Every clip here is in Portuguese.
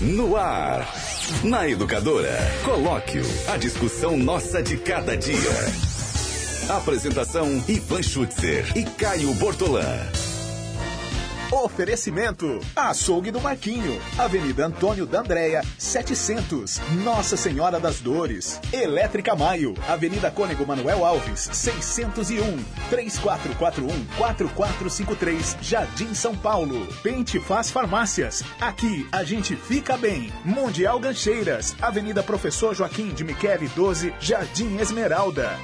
No ar. Na Educadora. Colóquio. A discussão nossa de cada dia. Apresentação: Ivan Schutzer e Caio Bortolã. Oferecimento: Açougue do Marquinho, Avenida Antônio da Andréia, 700, Nossa Senhora das Dores. Elétrica Maio, Avenida Cônego Manuel Alves, 601, 3441-4453, Jardim São Paulo. Pente Faz Farmácias, aqui a gente fica bem. Mundial Gancheiras, Avenida Professor Joaquim de Michele 12, Jardim Esmeralda.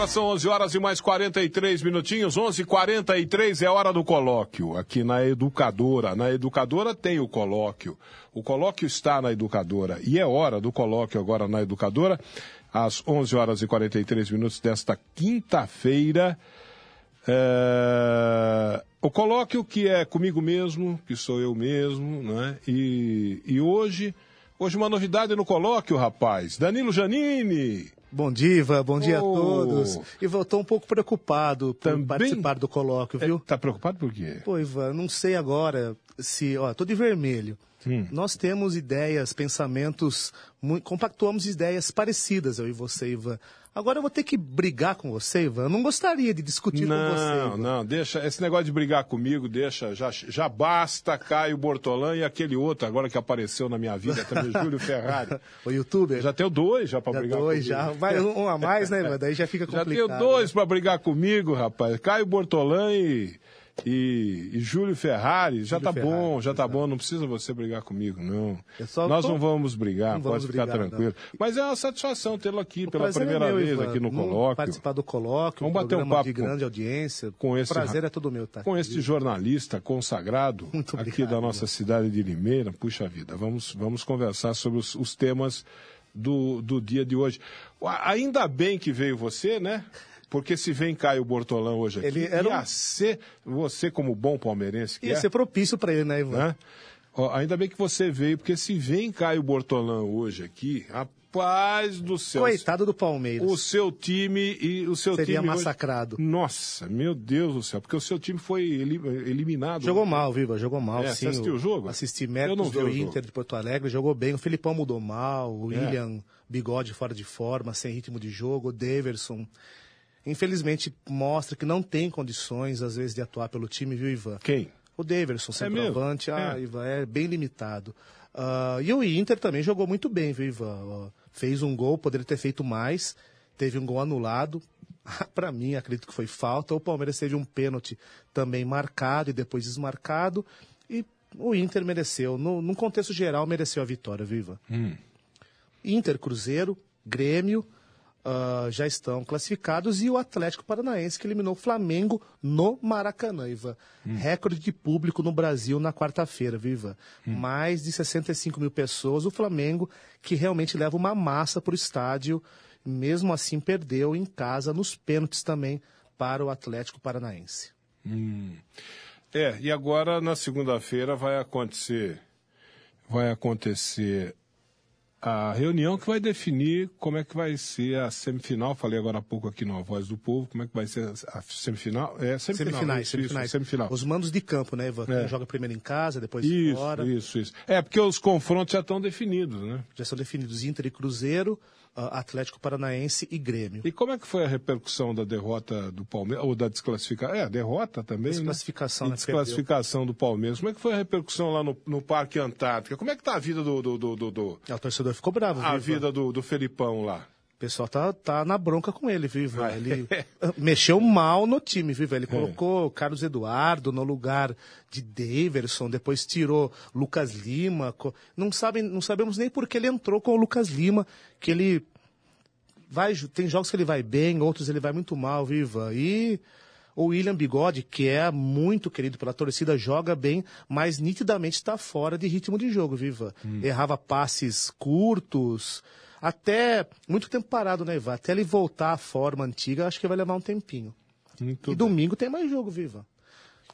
Agora são 11 horas e mais 43 minutinhos, 11:43 é hora do colóquio aqui na Educadora. Na Educadora tem o colóquio. O colóquio está na Educadora e é hora do colóquio agora na Educadora, às 11 horas e 43 minutos desta quinta-feira. É... O colóquio que é comigo mesmo, que sou eu mesmo, né? E, e hoje, hoje uma novidade no colóquio, rapaz. Danilo Janini. Bom dia, Ivan. Bom dia oh. a todos. Ivan, estou um pouco preocupado por Também... participar do colóquio, viu? Está é, preocupado por quê? Pô, Ivan, não sei agora se... Ó, tô de vermelho. Hum. Nós temos ideias, pensamentos, compactuamos ideias parecidas, eu e você, Ivan. Agora eu vou ter que brigar com você, Ivan. Eu não gostaria de discutir não, com você. Não, não, deixa. Esse negócio de brigar comigo, deixa. Já, já basta Caio Bortolã e aquele outro agora que apareceu na minha vida também, Júlio Ferrari. o youtuber? Já tenho dois já para brigar dois, comigo. já. Vai um a mais, né, Ivan? Daí já fica complicado. Já tenho dois né? para brigar comigo, rapaz. Caio Bortolã e e, e Júlio Ferrari, já Júlio tá Ferrari, bom, já tá bom, não precisa você brigar comigo, não. Nós tô... não vamos brigar, não pode vamos ficar brigar, tranquilo. Não. Mas é uma satisfação tê-lo aqui o pela é primeira é meu, vez Ivan, aqui no colóquio. Participar do colóquio, vamos um bater um papo de grande audiência. Com esse, o prazer é todo meu, tá? Com este jornalista consagrado obrigado, aqui da nossa cidade de Limeira, puxa vida, vamos, vamos conversar sobre os, os temas do, do dia de hoje. Ainda bem que veio você, né? Porque se vem Caio Bortolão hoje aqui, ele era ia um... ser, você como bom palmeirense que Ia é, ser propício para ele, né, Ivan? Né? Ó, ainda bem que você veio, porque se vem Caio Bortolão hoje aqui, rapaz do céu. Coitado do Palmeiras. O seu time e o seu Seria time massacrado. Hoje... Nossa, meu Deus do céu, porque o seu time foi eliminado. Jogou mal, Viva, jogou mal. É, sim, você assistiu o jogo? Assisti méritos do Inter de Porto Alegre, jogou bem. O Felipão mudou mal, o é. William, bigode fora de forma, sem ritmo de jogo, o Daverson infelizmente mostra que não tem condições, às vezes, de atuar pelo time, viu, Ivan? Quem? O Daverson, centroavante, é ah, é. Ivan, é bem limitado. Uh, e o Inter também jogou muito bem, viu, Ivan? Uh, fez um gol, poderia ter feito mais, teve um gol anulado. Para mim, acredito que foi falta. O Palmeiras teve um pênalti também marcado e depois desmarcado. E o Inter mereceu, no, num contexto geral, mereceu a vitória, viu, Ivan? Hum. Inter, Cruzeiro, Grêmio, uh, já estão classificados e o Atlético Paranaense que eliminou o Flamengo no Maracanã, Ivan. Hum. Recorde de público no Brasil na quarta-feira, viva. Hum. Mais de 65 mil pessoas. O Flamengo que realmente leva uma massa para o estádio, mesmo assim perdeu em casa nos pênaltis também para o Atlético Paranaense. Hum. É, e agora na segunda-feira vai acontecer vai acontecer a reunião que vai definir como é que vai ser a semifinal. Falei agora há pouco aqui no Voz do Povo, como é que vai ser a semifinal. É semifinal, semifinais, isso, semifinais. Isso, semifinal. Os mandos de campo, né, Ivan? É. joga primeiro em casa, depois isso, fora. Isso, isso. É, porque os confrontos já estão definidos, né? Já são definidos Inter e Cruzeiro. Atlético Paranaense e Grêmio. E como é que foi a repercussão da derrota do Palmeiras, ou da desclassificação? É, a derrota também, Desclassificação, né? Desclassificação do Palmeiras. Como é que foi a repercussão lá no, no Parque Antártica? Como é que tá a vida do... do, do, do, do... É, o torcedor ficou bravo. A viu, vida do, do Felipão lá. O pessoal tá, tá na bronca com ele, viu? Ele mexeu mal no time, viu? Ele é. colocou é. Carlos Eduardo no lugar de Daverson, depois tirou Lucas Lima. Não, sabem, não sabemos nem por que ele entrou com o Lucas Lima, que ele vai. Tem jogos que ele vai bem, outros ele vai muito mal, viva. E O William Bigode, que é muito querido pela torcida, joga bem, mas nitidamente está fora de ritmo de jogo, Viva. Hum. Errava passes curtos, até muito tempo parado, né, Ivan? Até ele voltar à forma antiga, acho que vai levar um tempinho. Muito e bem. domingo tem mais jogo, Viva.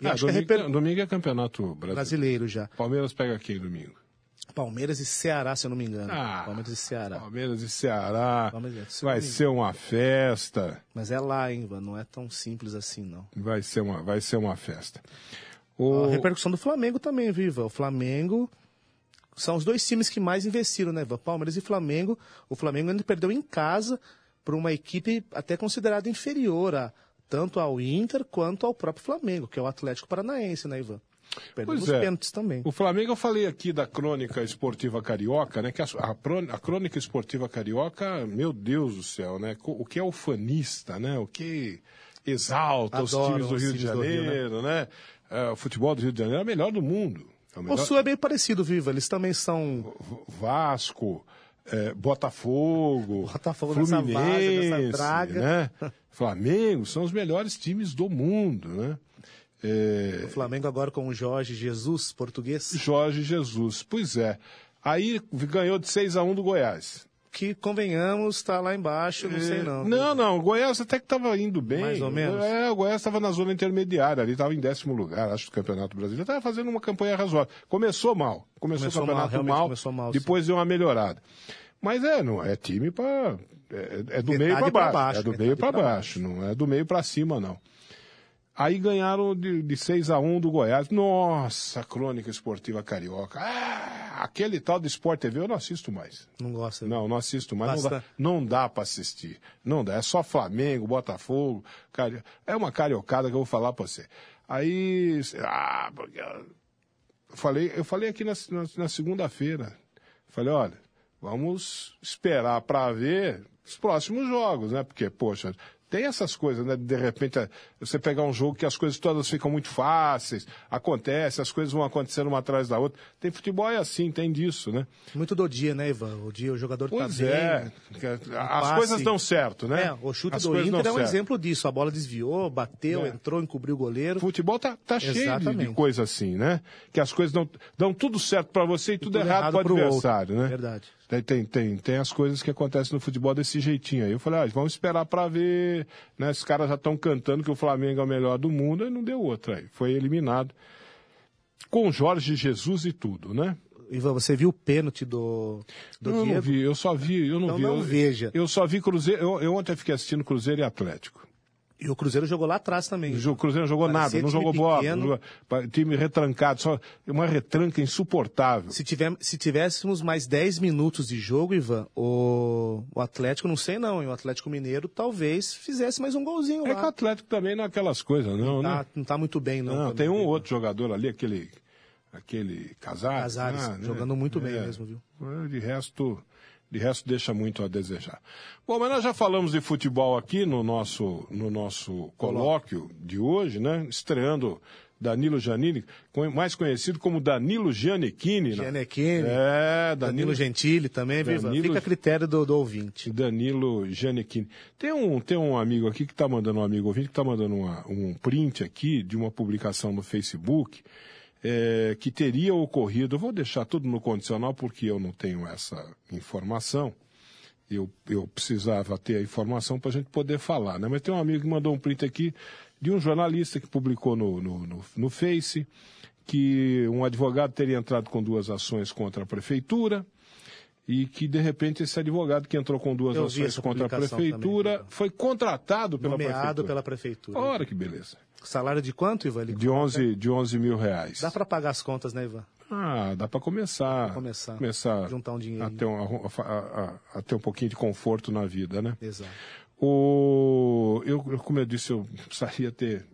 Ah, é domingo, reper... domingo é campeonato brasileiro. brasileiro já. Palmeiras pega quem domingo? Palmeiras e Ceará, se eu não me engano. Ah, Palmeiras e Ceará. Palmeiras e Ceará. Palmeiras e Ceará. Vai ser uma festa. Mas é lá, hein, Ivan? Não é tão simples assim, não. Vai ser uma, vai ser uma festa. A O... repercussão do Flamengo também, Viva. O Flamengo são os dois times que mais investiram, né, Ivan? Palmeiras e Flamengo. O Flamengo ainda perdeu em casa para uma equipe até considerada inferior a, tanto ao Inter quanto ao próprio Flamengo, que é o Atlético Paranaense, né, Ivan? Perdeu Pois nos é. pênaltis também. O Flamengo, eu falei aqui da crônica esportiva carioca, né? Que a, a, crônica esportiva carioca, meu Deus do céu, né? O que é ufanista, né? O que exalta os Adoro times do os Rio de times do Rio, né? Janeiro, né? O futebol do Rio de Janeiro é o melhor do mundo. É o O melhor... Sul é bem parecido, Viva. Eles também são Vasco, é, Botafogo, Botafogo nessa Fluminense, nessa draga. né? Flamengo são os melhores times do mundo, né? É, o Flamengo agora com o Jorge Jesus, português, Jorge Jesus, pois é. Aí ganhou de 6 a 1 do Goiás. que, convenhamos, está lá embaixo, não sei É, não. Não, não, o Goiás até que estava indo bem. Mais ou menos? É, o Goiás estava na zona intermediária, ali estava em décimo lugar, acho, do Campeonato Brasileiro. Estava fazendo uma campanha razoável. Começou mal. Começou, Começou o mal, campeonato realmente mal, começou mal, depois deu uma melhorada. Mas é, não é time para é, é do Metade meio para baixo, baixo, é do meio para pra baixo, não é do meio para cima não. Aí ganharam de, de 6 a 1 do Goiás. Nossa, crônica esportiva carioca. Ah, aquele tal do Sport TV eu não assisto mais. Não gosta. Não, não assisto mais. Não dá, não dá para assistir. Não dá. É só Flamengo, Botafogo. Cari... É uma cariocada que eu vou falar para você. Aí. Ah, porque eu falei, eu falei aqui na, na, na segunda-feira. Falei, olha, vamos esperar para ver os próximos jogos, né? Porque, poxa. Tem essas coisas, né? De repente, você pegar um jogo que as coisas todas ficam muito fáceis, acontece, as coisas vão acontecendo uma atrás da outra. Tem futebol é assim, tem disso, né? Muito do dia, né, Ivan? O dia o jogador Pois tá bem. é. As passe. coisas dão certo, né? É, o chute As do Inter é um certo. exemplo disso. A bola desviou, bateu, É. entrou, encobriu o goleiro. O futebol tá, tá cheio de, de coisa assim, né? Que as coisas dão, dão tudo certo para você e tudo, tudo errado, errado para o pro adversário, outro. né? Verdade. Tem, tem, tem, tem as coisas que acontecem no futebol desse jeitinho aí. Eu falei, ah, vamos esperar para ver, né? Esses caras já estão cantando que o Flamengo é o melhor do mundo e não deu outra aí. Foi eliminado. Com Jorge Jesus e tudo, né? Ivan, você viu o pênalti do, do eu não Diego? vi, eu só vi, eu não Então vi. não eu, veja. Eu só vi Cruzeiro, eu, eu ontem fiquei assistindo Cruzeiro e Atlético. E o Cruzeiro jogou lá atrás também. O Cruzeiro não jogou Parecia nada, não jogou bola, pequeno. não jogou- time retrancado, só uma retranca insuportável. Se, tiver, se tivéssemos mais 10 minutos de jogo, Ivan, o, o Atlético, não sei não, hein? o Atlético Mineiro talvez fizesse mais um golzinho É que o lá. Atlético também não é aquelas coisas, não, né? Tá, não tá muito bem, não. Não, tem um viu? outro jogador ali, aquele, aquele Casares. Casares, ah, né? jogando muito bem mesmo, viu? É, De resto, de resto deixa muito a desejar. Bom, mas nós já falamos de futebol aqui no nosso, no nosso colóquio de hoje, né? Estreando Danilo Giannini, co- mais conhecido como Danilo Giannichini. né? Giannichini, É, Danilo Danilo, Gentili também? Danilo- Fica a critério do, do ouvinte. Danilo Giannichini. Tem um, tem um amigo aqui que está mandando, um amigo ouvinte, que está mandando uma- um print aqui de uma publicação no Facebook é, que teria ocorrido. Eu vou deixar tudo no condicional porque eu não tenho essa informação. Eu, eu precisava ter a informação para a gente poder falar, né? Mas tem um amigo que mandou um print aqui de um jornalista que publicou no, no, no, no Face que um advogado teria entrado com duas ações contra a prefeitura e que, de repente, esse advogado que entrou com duas ações contra a prefeitura também, foi contratado pela Nomeado prefeitura. pela prefeitura. Ora, que beleza. Salário de quanto, Ivan? Ele De coloca? 11, de 11 mil reais. Dá para pagar as contas, né, Ivan? Ah, dá para começar. Pra começar. Começar Juntar um dinheirinho. a ter um, a, a- a ter um pouquinho de conforto na vida, né? Exato. O, eu, como eu disse, eu precisaria ter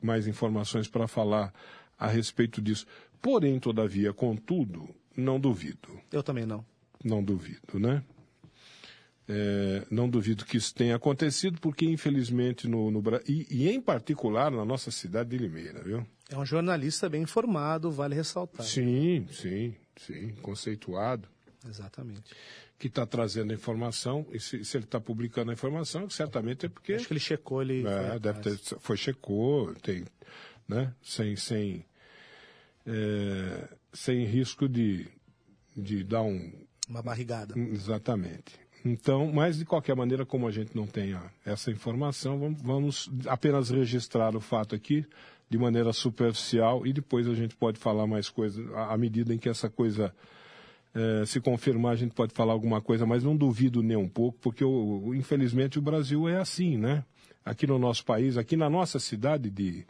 mais informações para falar a respeito disso. Porém, todavia, contudo, não duvido. Eu também não. Não duvido, né? É, não duvido que isso tenha acontecido, porque infelizmente no, no e, e em particular na nossa cidade de Limeira, viu? É um jornalista bem informado, vale ressaltar. Sim, sim, sim, conceituado. Exatamente. que está trazendo a informação, e se, se ele está publicando a informação, certamente é porque. Acho que ele checou, ele. É, foi deve ter, foi, checou, tem, né? Sem, sem, é, sem risco de, de dar um. Uma barrigada. Exatamente. Então, mas de qualquer maneira, como a gente não tem essa informação, vamos, vamos apenas registrar o fato aqui de maneira superficial e depois a gente pode falar mais coisas à medida em que essa coisa eh, se confirmar, a gente pode falar alguma coisa, mas não duvido nem um pouco, porque o- infelizmente o Brasil é assim, né? Aqui no nosso país, aqui na nossa cidade de,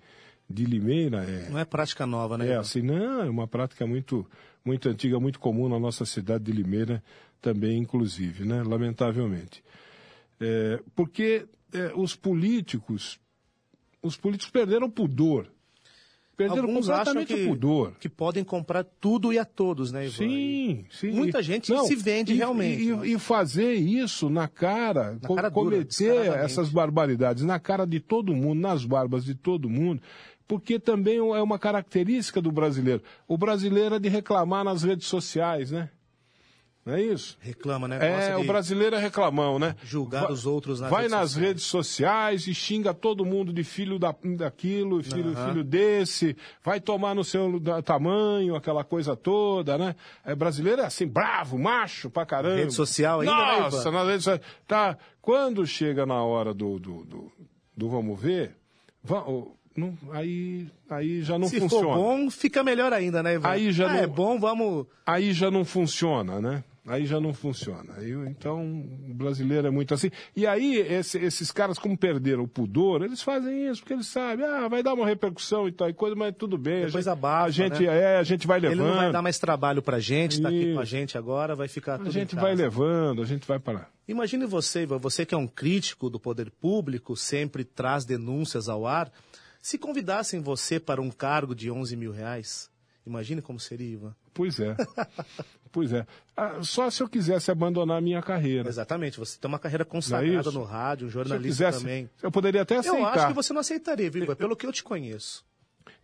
de Limeira, é, Não é prática nova, né? é assim, não, é uma prática muito, muito antiga, muito comum na nossa cidade de Limeira também, inclusive, né? Lamentavelmente. É, porque é, os políticos, os políticos perderam o pudor. Perderam Alguns acham completamente que, o pudor. que podem comprar tudo e a todos, né, Ivan? Sim, sim. Muita gente se vende e, realmente, E, né? e fazer isso na cara, Na co- cara dura, cometer essas barbaridades na cara de todo mundo, nas barbas de todo mundo, porque também é uma característica do brasileiro. O brasileiro é de reclamar nas redes sociais, né? Não é isso? Reclama, né? É, o brasileiro é reclamão, né? Julgar os outros nas Vai redes nas redes sociais e xinga todo mundo de filho da, daquilo, filho, Aham. filho desse, vai tomar no seu da- tamanho, aquela coisa toda, né? É, brasileiro é assim, bravo, macho pra caramba. Rede social ainda, né, Nossa, nas redes sociais. Tá, quando chega na hora do, do, do, do vamos ver, va- o- não- aí, aí já não Se funciona. for bom, fica melhor ainda, né, Ivan? Aí já ah, não- é bom, vamos... aí já não funciona, né? Aí já não funciona. Aí, então, o brasileiro é muito assim. E aí, esse- esses caras, como perderam o pudor, eles fazem isso, porque eles sabem, ah, vai dar uma repercussão e tal, e coisa, mas tudo bem. Depois a gente, abafa, a gente, né? é, a gente vai levando. Ele não vai dar mais trabalho pra gente, tá aqui com a gente agora, vai ficar A tudo gente em vai levando, a gente vai para. Imagine você, Ivan, você que é um crítico do poder público, sempre traz denúncias ao ar. Se convidassem você para um cargo de 11 mil reais, imagine como seria, Ivan. Pois é. pois é. Ah, só se eu quisesse abandonar a minha carreira. Exatamente, você tem uma carreira é consagrada isso? no rádio, um Se eu jornalista quisesse, também. eu poderia até aceitar. Eu acho que você não aceitaria, viu? Pelo que eu te conheço.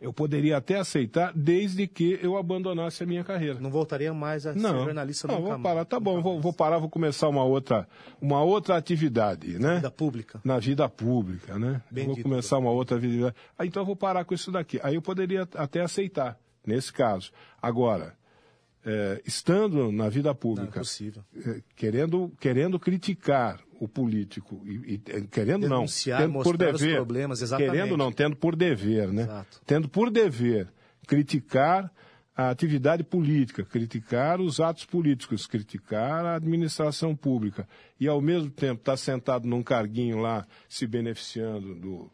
Eu poderia até aceitar, desde que eu abandonasse a minha carreira. Não voltaria mais a ser Não, jornalista não, nunca vou parar, tá bom, vou, vou parar, vou começar uma outra, uma outra atividade, né? Vida pública. Na vida pública, né? Bem vou dito, começar uma outra vida. Ah, então eu vou parar com isso daqui. Aí eu poderia até aceitar, nesse caso. Agora, é, estando na vida Não, é pública, possível. é, querendo, querendo criticar o político, e, e, querendo não, Denunciar, tendo por dever, problemas, exatamente. querendo não, tendo por dever, né? Exato. Tendo por dever criticar a atividade política, criticar os atos políticos, criticar a administração pública e ao mesmo tempo estar sentado num carguinho lá se beneficiando do,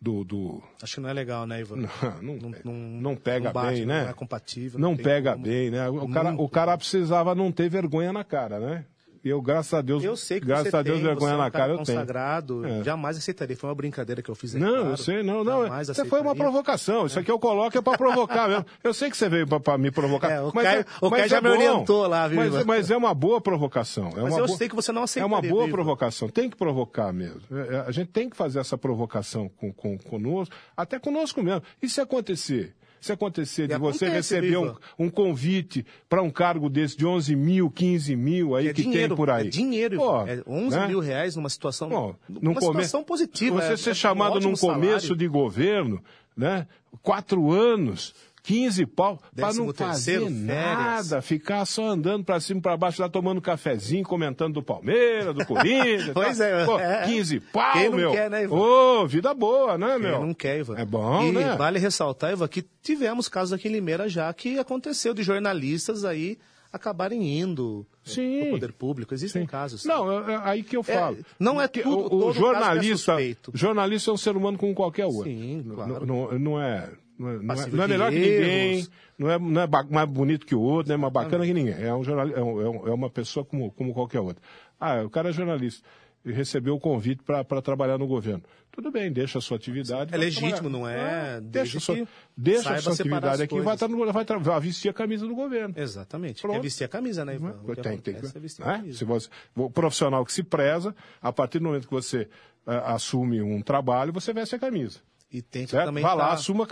do, do- Acho que não é legal, né, Ivan? não, não, não, não pega não bate, bem, né? Não é compatível. Não pega como. bem, né? O cara, o cara precisava não ter vergonha na cara, né? E eu, graças a Deus, Eu sei que graças a Deus, tem, vergonha você é na cara eu tenho. consagrado, É. jamais aceitaria. Foi uma brincadeira que eu fiz. é Não, claro. eu sei, não, não. Jamais Isso foi uma provocação. Isso aqui eu coloco é para provocar mesmo. Eu sei que você veio para me provocar. É, o mas Caio- é, o mas Caio já é me orientou lá, viu, Mas, mas é uma boa provocação. É Mas uma eu boa- sei que você não É aceitaria. uma boa viu, provocação. Tem que provocar mesmo. É, é, A gente tem que fazer essa provocação com, com, conosco, até conosco mesmo. E se acontecer? Se acontecer de você acontece, receber um, um convite para um cargo desse de 11 mil, 15 mil aí É que dinheiro, tem por aí. É dinheiro, Pô, é 11 né? mil reais numa situação, Bom, numa come- situação positiva. Você é- ser é um chamado ótimo num começo salário. de governo, né? Quatro anos, 15 pau, para não fazer férias. nada, ficar só andando para cima e para baixo lá tomando cafezinho, comentando do Palmeiras, do Corinthians. Pois tá? é, Pô, é. 15 pau, Quem não meu. quer, né, Ivan? Ô, vida boa, né, Quem meu? não quer, Ivan. É bom, e né? vale ressaltar, Ivan, que tivemos casos aqui em Limeira já que aconteceu de jornalistas aí acabarem indo Sim. para o poder público. Existem casos. Não, é, é aí que eu falo. não é tudo- o, o é jornalista, jornalista é um ser humano como qualquer outro. Sim, Não- claro. Não, não é, não é, não é, não é melhor que ninguém, não é, não é mais bonito que o outro, não é mais bacana que ninguém. É, um jornal, é, um- é um- é uma pessoa como, como qualquer outra. Ah, o cara é jornalista e recebeu o convite para trabalhar no governo. Tudo bem, deixa a sua atividade. É legítimo, trabalhar. não é? Ah, deixa a sua, deixa a sua atividade aqui e vai, coisas. estar no- vai, vai vestir a camisa do governo. Exatamente. Pronto. É vestir a camisa, né, Ivan? Que Tem, tem, é vestir a né? camisa. Se você, o profissional que se preza, a partir do momento que você eh, assume um trabalho, você veste a camisa. E que Certo? também Vá lá, tá- assuma,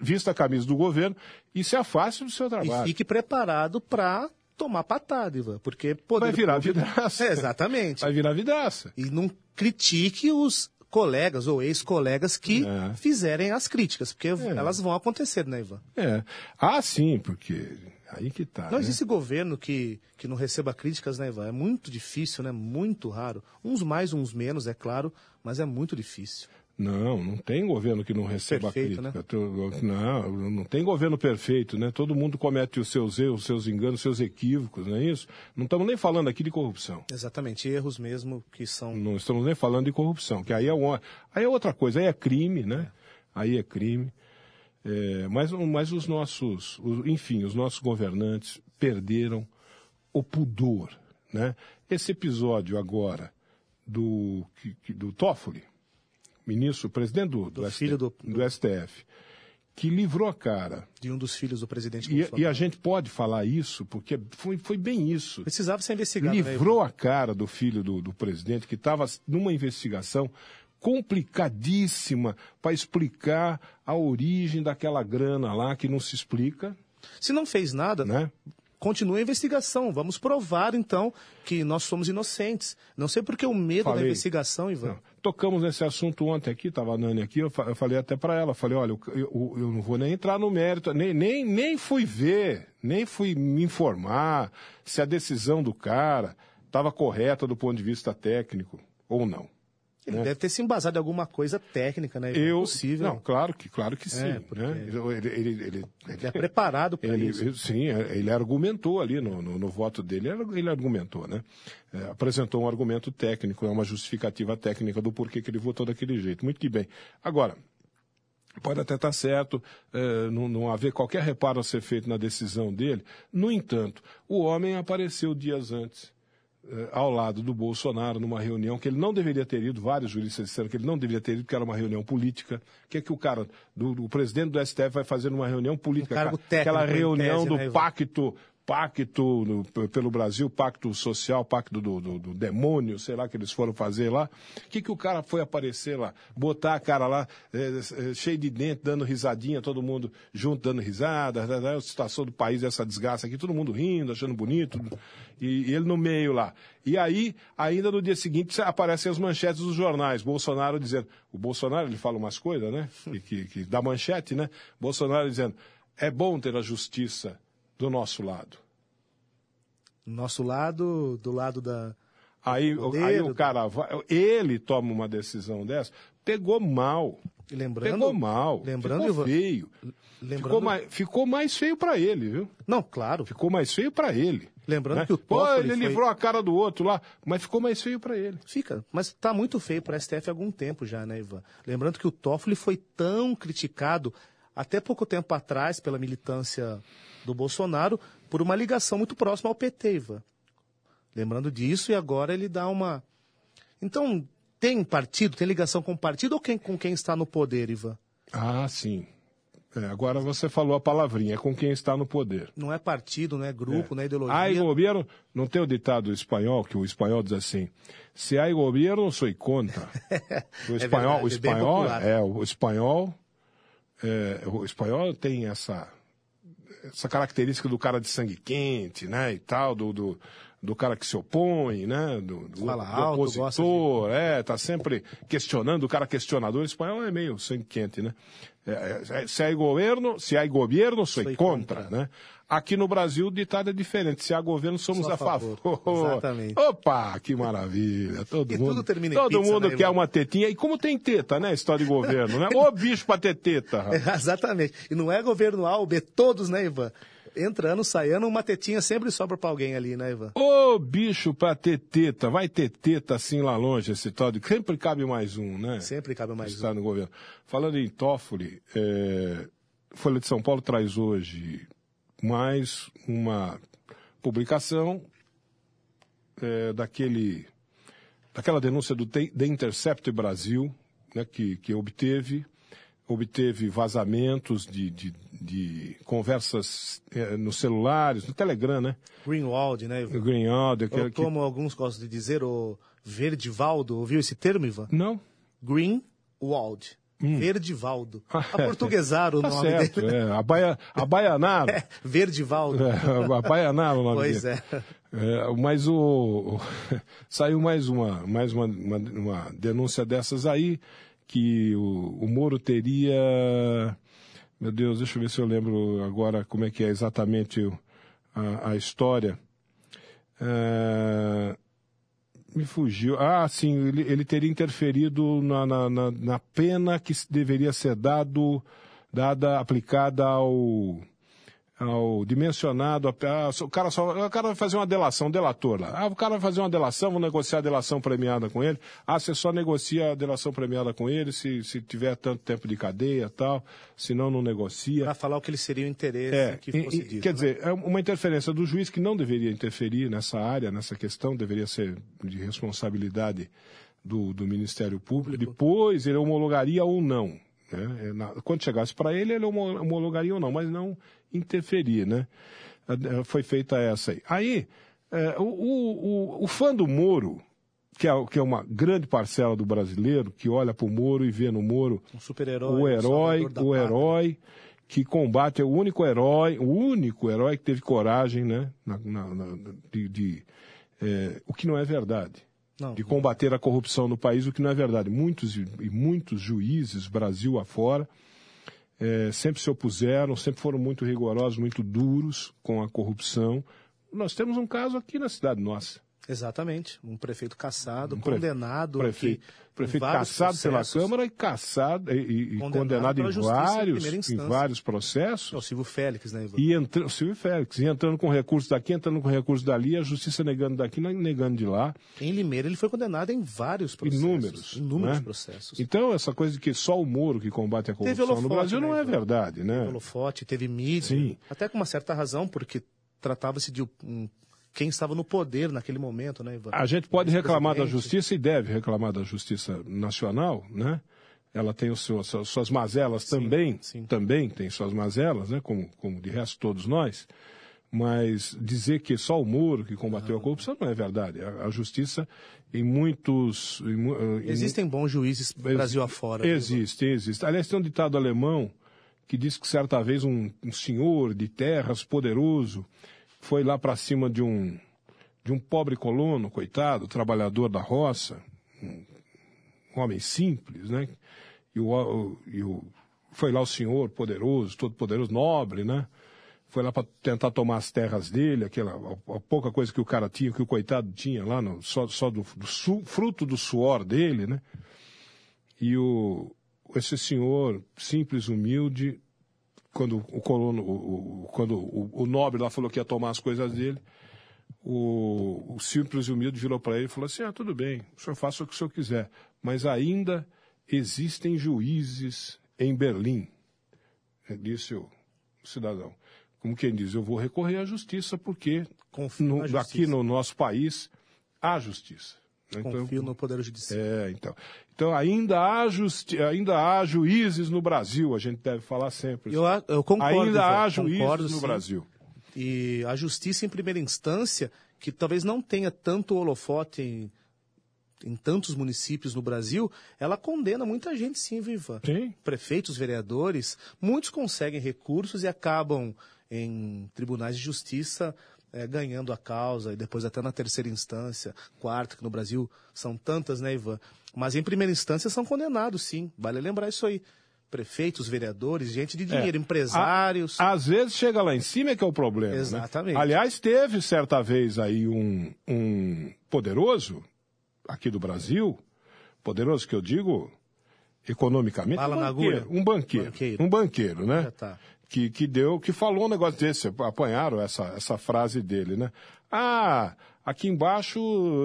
vista a camisa do governo e se afaste do seu e trabalho. fique preparado para tomar patada, Ivan, porque poder Vai virar público- vidraça. É, exatamente. Vai virar vidraça. E não critique os colegas ou ex-colegas que É. fizerem as críticas, porque elas vão acontecer, né, Ivan? É. Ah, sim, porque aí que tá. Não né? existe governo que, que não receba críticas, né, Ivan? É muito difícil, né? Muito raro. Uns mais, uns menos, é claro, mas é muito difícil. Não, não tem governo que não receba Perfeito, crítica. né? Não, não tem governo perfeito, né? Todo mundo comete os seus erros, os seus enganos, os seus equívocos, não é isso? Não estamos nem falando aqui de corrupção. Exatamente, erros mesmo que são. Não estamos nem falando de corrupção, que aí é, uma, aí é outra coisa, aí é crime, né? Aí é crime. É, mas, mas os nossos, os- enfim, os nossos governantes perderam o pudor, né? Esse episódio agora do, do Toffoli, ministro, presidente do, do, Do filho do- do STF, que livrou a cara. De um dos filhos do presidente E, e a gente pode falar isso, porque foi, foi bem isso Precisava ser investigado, né, livrou a cara do filho do, do presidente, que estava numa investigação complicadíssima para explicar a origem daquela grana lá que não se explica, Se não fez nada, né? continua a investigação. Vamos provar, então, que nós somos inocentes. Não sei porque o medo da Falei. investigação, Ivan. Não. Tocamos nesse assunto ontem aqui, estava a Nani aqui, eu, fa- eu falei até para ela, falei, olha, eu, eu- eu não vou nem entrar no mérito, nem, nem, nem fui ver, nem fui me informar se a decisão do cara estava correta do ponto de vista técnico ou não. Ele deve ter se embasado em alguma coisa técnica, né? Eu, É possível. não, claro que, claro que sim. É, porque- né? Ele, ele, ele- Ele é preparado para Ele, isso. sim, é, ele argumentou ali no, no, no voto dele, ele, ele argumentou, né? É, apresentou um argumento técnico, é uma justificativa técnica do porquê que ele votou daquele jeito. Muito que bem. Agora, pode até estar certo, é, não, não haver qualquer reparo a ser feito na decisão dele. No entanto, o homem apareceu dias antes. Eh, ao lado do Bolsonaro numa reunião que ele não deveria ter ido, vários juristas disseram que ele não deveria ter ido, porque era uma reunião política. O que é que o cara, do, do presidente do STF vai fazer numa reunião política? Um cargo Aquela técnico, em reunião tese, do né, pacto, pacto no- pelo Brasil, pacto social, pacto do, do- do demônio, sei lá, que eles foram fazer lá. O que, que o cara foi aparecer lá? Botar a cara lá, eh, eh, cheio de dente, dando risadinha, todo mundo junto dando risada, né, né, a situação do país, essa desgraça aqui, todo mundo rindo, achando bonito, e, e ele no meio lá. E aí, ainda no dia seguinte, aparecem as manchetes dos jornais, Bolsonaro dizendo, o Bolsonaro, ele fala umas coisas, né, que, que, que dá manchete, né, Bolsonaro dizendo, é bom ter a justiça do nosso lado. Nosso lado, do lado da. Aí, Poder, aí o cara vai, ele toma uma decisão dessa, pegou mal. Lembrando, Pegou mal. Lembrando, ficou feio. lembrando- Ficou mais, ficou mais feio para ele, viu? Não, claro. Ficou mais feio para ele. Lembrando né? que o Pô, ele foi- livrou a cara do outro lá, mas ficou mais feio para ele. Fica, mas tá muito feio para STF há algum tempo já, né, Ivan? Lembrando que o Toffoli foi tão criticado até pouco tempo atrás pela militância do Bolsonaro por uma ligação muito próxima ao PT, Ivan. Lembrando disso e agora ele dá uma. Então, tem partido, tem ligação com o partido ou quem, com quem está no poder, Ivan? Ah, sim. É, agora você falou a palavrinha, é com quem está no poder. Não é partido, não é grupo, não é ideologia. Hay governo, não tem o ditado espanhol, que o espanhol diz assim, se há governo, sou contra. O espanhol, verdade, o é espanhol, é, o espanhol, é, o espanhol tem essa, essa característica do cara de sangue quente, né, e tal, do, do, do cara que se opõe, né, do, do, Fala do alto, opositor, é, tá sempre questionando, o cara questionador, o espanhol é meio sangue quente, né. É, é, se há governo, se há governo, sou Sou contra, contra. né. Aqui no Brasil o ditado é diferente. Se há governo, somos a favor. favor. Exatamente. Opa, que maravilha. Todo E mundo, tudo termina em todo pizza, mundo né, quer Ivan? uma tetinha. E como tem teta, né? História de governo, né? Ô bicho pra ter teta. rapaz. Exatamente. E não é governo A ou B, todos, né, Ivan? Entrando, saindo, uma tetinha sempre sobra para alguém ali, né, Ivan? Ô bicho pra ter teta. Vai ter teta assim lá longe, esse tal de... Sempre cabe mais um, né? Sempre cabe mais um. Está no governo. Falando em Toffoli, é, Folha de São Paulo traz hoje mais uma publicação é, daquele, daquela denúncia do The The Intercept Brasil, né, que, que obteve, obteve vazamentos de, de, de conversas é, nos celulares, no Telegram, né? Greenwald, né, O Ivan? Greenwald, que, Ou que- como alguns gostam de dizer, o Verdivaldo, ouviu esse termo, Ivan? Não? Greenwald. Verdivaldo. Aportuguesaram o Tá nome certo, dele. é. Abaia, abaianaram. É, Verdivaldo. É, abaianaram o nome Pois dele. é. É, mas o, o- saiu mais uma, mais uma, uma, uma denúncia dessas aí, que o, o Moro teria. Meu Deus, deixa eu ver se eu lembro agora como é que é exatamente a, a história. É, me fugiu. Ah, sim, ele, ele teria interferido na, na, na, na pena que deveria ser dado, dada, aplicada ao, ao dimensionado. ah, o, cara só, o cara vai fazer uma delação, um delator lá. Ah, o cara vai fazer uma delação, vou negociar a delação premiada com ele. Ah, você só negocia a delação premiada com ele se, se tiver tanto tempo de cadeia e tal, senão não negocia. Para falar o que ele seria o interesse É, que fosse e- dito. quer né? dizer, é uma interferência do juiz que não deveria interferir nessa área, nessa questão, deveria ser de responsabilidade do, do Ministério Público. Depois ele homologaria ou não. né? É, Quando chegasse para ele, ele homo- homologaria ou não, mas não interferir, né? Foi feita essa aí. Aí, eh, o, o, o, fã do Moro, que é, que é uma grande parcela do brasileiro, que olha para o Moro e vê no Moro Um super-herói. o um herói, da o herói que combate, é o único herói, o único herói que teve coragem, né, na- na- na- de, de, é, o que não é verdade, Não, de combater a corrupção no país, o que não é verdade. Muitos e muitos juízes, Brasil afora, é, sempre se opuseram, sempre foram muito rigorosos, muito duros com a corrupção. Nós temos um caso aqui na cidade nossa. Exatamente. Um prefeito caçado, Um condenado. Prefeito, aqui em prefeito caçado pela. Câmara e caçado e, e- Condenado condenado, em em vários, em instância. vários processos. É o Silvio Félix, né, Ivan? E entrando, Silvio Félix, e entrando com recursos daqui, entrando com recursos dali, a justiça negando daqui, negando de lá. Em Limeira ele foi condenado em vários processos. Inúmeros, Inúmeros né? processos. Então, essa coisa de que só o Moro que combate a Teve corrupção no holofote, Brasil não né, é Ivan? verdade, né? holofote, teve mídia, Sim. até com uma certa razão, porque tratava-se de um- quem estava no poder naquele momento, né, Ivan? A gente pode reclamar da justiça e deve reclamar da justiça nacional, né? Ela tem os seus, suas, suas mazelas também, sim. também tem suas mazelas, né? Como, como de resto todos nós. Mas dizer que só o Moro que combateu a corrupção não é verdade. A, a justiça, em muitos. Em, mu- em Existem bons juízes Brasil afora. né? Existe, existe. Aliás, tem um ditado alemão que diz que certa vez um, um senhor de terras poderoso foi lá para cima de um, de um pobre colono, coitado, trabalhador da roça, um, homem simples, né? E, o- e o, foi lá o senhor poderoso, todo poderoso, nobre, né? Foi lá para tentar tomar as terras dele, aquela a, a pouca coisa que o cara tinha, que o coitado tinha lá, no, só, só do, do su- fruto do suor dele, né? E o, esse senhor simples, humilde, quando o colono, o, o- quando o, o nobre lá falou que ia tomar as coisas dele, o, o simples e humilde virou para ele e falou assim: Ah, tudo bem, o senhor faça o que o senhor quiser, mas ainda existem juízes em Berlim, disse o cidadão. Como quem diz, eu vou recorrer à justiça porque no- na aqui justiça. no nosso país há justiça. Confio no Poder Judiciário. É, então. Então ainda há, justi ainda há juízes no Brasil, a gente deve falar sempre. Eu, eu concordo. ainda há juízes concordo, no sim. Brasil. E a justiça em primeira instância, que talvez não tenha tanto holofote em, em tantos municípios no Brasil, ela condena muita gente sim, Viva. Sim. Prefeitos, vereadores, muitos conseguem recursos e acabam em tribunais de justiça eh, ganhando a causa, e depois até na terceira instância, quarta, que no Brasil são tantas, né, Ivan? Mas em primeira instância são condenados, sim. Vale lembrar isso aí. Prefeitos, vereadores, gente de dinheiro, É. empresários. A- às vezes chega lá em cima é que é o problema. né? Exatamente. Aliás, teve certa vez aí um, um poderoso aqui do Brasil, poderoso que eu digo economicamente, Bala um banqueiro, um banqueiro, Banqueiro. um banqueiro, né? Tá. Que, que deu, que falou um negócio desse, apanharam essa, essa frase dele, né? Ah, aqui embaixo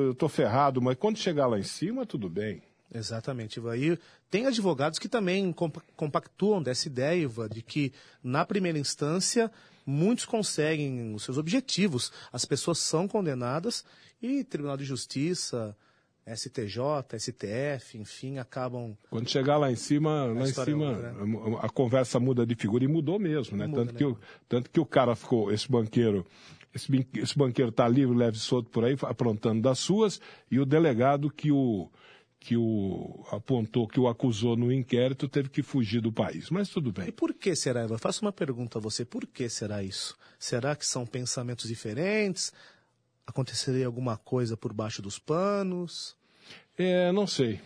eu tô ferrado, mas quando chegar lá em cima, tudo bem. Exatamente, Iva. E tem advogados que também compa- compactuam dessa ideia, Iva, de que na primeira instância muitos conseguem os seus objetivos. As pessoas são condenadas e Tribunal de Justiça, STJ, STF, enfim, acabam. Quando chegar lá em cima, lá em é cima, outra, a conversa muda de figura e mudou mesmo, né? Muda, tanto, né? Que o, tanto que o cara ficou, esse banqueiro, esse, esse banqueiro tá livre, leve e solto por aí, aprontando das suas, e o delegado que o que o apontou, que o acusou no inquérito, teve que fugir do país. Mas tudo bem. E por que será, Eva? Faço uma pergunta a você. Por que será isso? Será que são pensamentos diferentes? Aconteceria alguma coisa por baixo dos panos? É, não sei.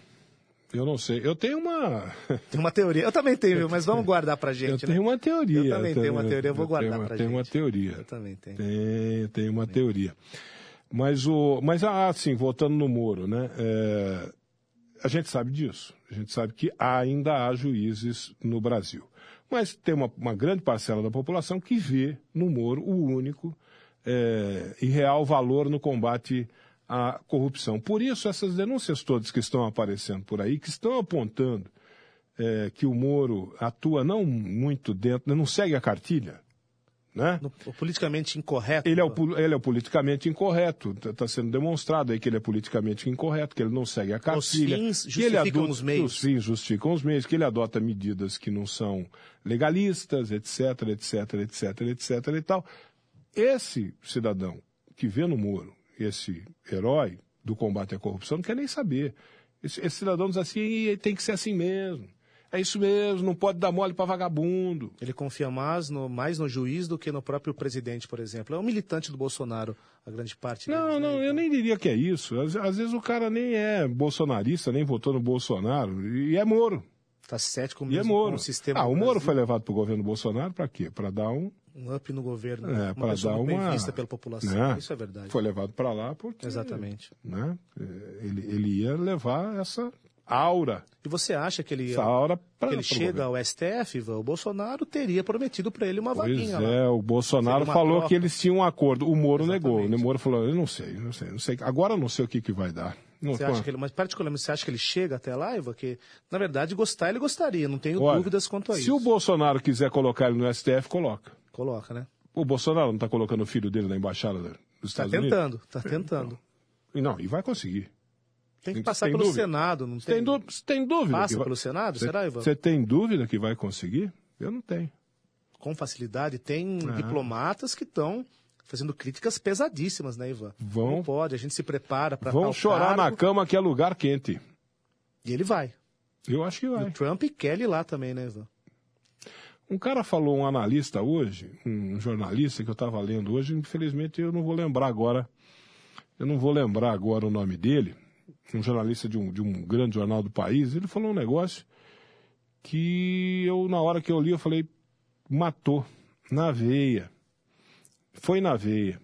Eu não sei. Eu tenho uma. Tem uma teoria. Eu também tenho, mas vamos guardar pra gente. Eu tenho né? uma teoria. Eu também tenho uma teoria, eu vou guardar tenho, pra tenho gente. uma teoria. Eu também tenho. Tem, tem uma teoria. Mas, o, mas ah, assim, voltando no Moro, né? é, a gente sabe disso. A gente sabe que ainda há juízes no Brasil. Mas tem uma, uma grande parcela da população que vê no Moro o único é, e real valor no combate à corrupção. Por isso, essas denúncias todas que estão aparecendo por aí, que estão apontando é, que o Moro atua não muito dentro, não segue a cartilha, né? O politicamente incorreto. Ele é, o, ele é o politicamente incorreto. Está sendo demonstrado aí que ele é politicamente incorreto, que ele não segue a cartilha. fins que ele justificam adota- os meios. Os fins justificam os meios, que ele adota medidas que não são legalistas, etc, etc, etc, etc e tal. Esse cidadão que vê no Moro esse herói do combate à corrupção não quer nem saber. Esse, esse cidadão diz assim, "Ih, tem que ser assim mesmo. É isso mesmo, não pode dar mole para vagabundo. Ele confia mais no, mais no juiz do que no próprio presidente, por exemplo. É um militante do Bolsonaro, a grande parte Não, deles, né? não, eu nem diria que é isso. Às, às vezes o cara nem é bolsonarista, nem votou no Bolsonaro. E é Moro. Tá cético E é mesmo com Moro. o sistema Ah, o Moro Brasil. foi levado para o governo Bolsonaro para quê? Para dar um. Um up no governo, É, uma para dar uma. bem vista pela população. né? Isso é verdade. Foi levado para lá porque. Exatamente. Né? É, Ele, ele ia levar essa aura. E você acha que ele, Essa aura para que ele chega ao STF, Ivan? O Bolsonaro teria prometido para ele uma Pois vaguinha lá. é, o Bolsonaro falou troca. que eles tinham um acordo. O Moro negou. Exatamente. O Moro falou: eu não sei, não sei, não sei. Agora eu não sei o que, que vai dar. Não, Você acha que ele, mas particularmente você acha que ele chega até lá, Ivan? Que na verdade gostar ele gostaria, não tenho Olha, dúvidas quanto a se isso. o Bolsonaro quiser colocar ele no STF, coloca. Coloca, né? O Bolsonaro não está colocando o filho dele na embaixada dos Tá Estados Unidos? tentando, tá tentando. E Não, e vai conseguir. Tem que Tem- passar tem pelo dúvida? Senado, não tem? tem, tem dúvida? Passa vai- pelo Senado, Você- será, Ivan? Você tem dúvida que vai conseguir? Eu não tenho. Com facilidade. Tem É. diplomatas que estão fazendo críticas pesadíssimas, né, Ivan? Vão- Não pode, a gente se prepara para Vão chorar na cargo, cama que é lugar quente. E ele vai. Eu acho que E o vai. Trump quer ele lá também, né, Ivan? Um cara falou, um analista hoje, um jornalista que eu estava lendo hoje, infelizmente eu não vou lembrar agora, eu não vou lembrar agora o nome dele, um jornalista de um, de um grande jornal do país, ele falou um negócio que eu, na hora que eu li, eu falei, matou, na veia. Foi na veia.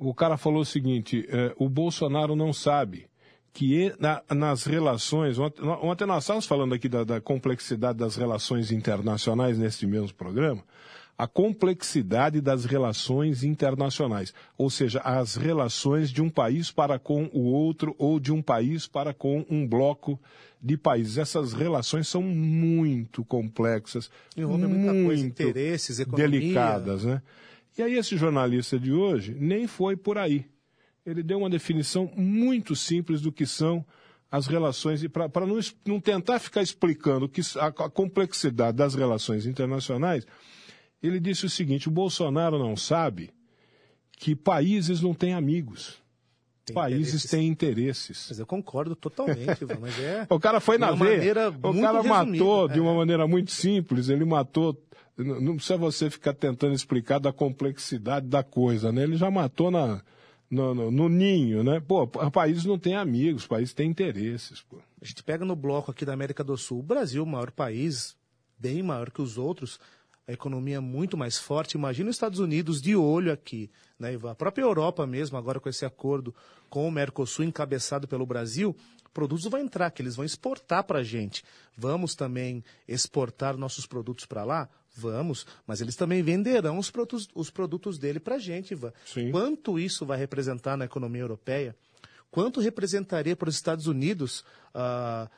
O cara falou o seguinte, eh, o Bolsonaro não sabe que e- na- nas relações, ontem, ontem nós estávamos falando aqui da, da complexidade das relações internacionais neste mesmo programa, a complexidade das relações internacionais, ou seja, as relações de um país para com o outro ou de um país para com um bloco de países. Essas relações são muito complexas, Envolve muita coisa, muito interesses, economia. delicadas, né? E aí esse jornalista de hoje nem foi por aí. Ele deu uma definição muito simples do que são as relações, e para não, não tentar ficar explicando que a, a complexidade das relações internacionais, ele disse o seguinte: o Bolsonaro não sabe que países não têm amigos. Tem países interesses. tém interesses. Mas eu concordo totalmente, Ivan, mas é... O cara foi De na veia. O cara matou resumida, de é. uma maneira muito simples. Ele matou. Não não precisa você ficar tentando explicar da complexidade da coisa, né? Ele já matou na, no, no- no ninho, né? Pô, o país não tem amigos, o país tem interesses, pô. A gente pega no bloco aqui da América do Sul, o Brasil, o maior país, bem maior que os outros, a economia muito mais forte. Imagina os Estados Unidos de olho aqui, né? A própria Europa mesmo, agora com esse acordo com o Mercosul encabeçado pelo Brasil, produtos vão entrar, que eles vão exportar para a gente. Vamos também exportar nossos produtos para lá? Vamos, mas eles também venderão os produtos, os produtos dele para a gente, Ivan. Sim. Quanto isso vai representar na economia europeia? Quanto representaria para os Estados Unidos ah,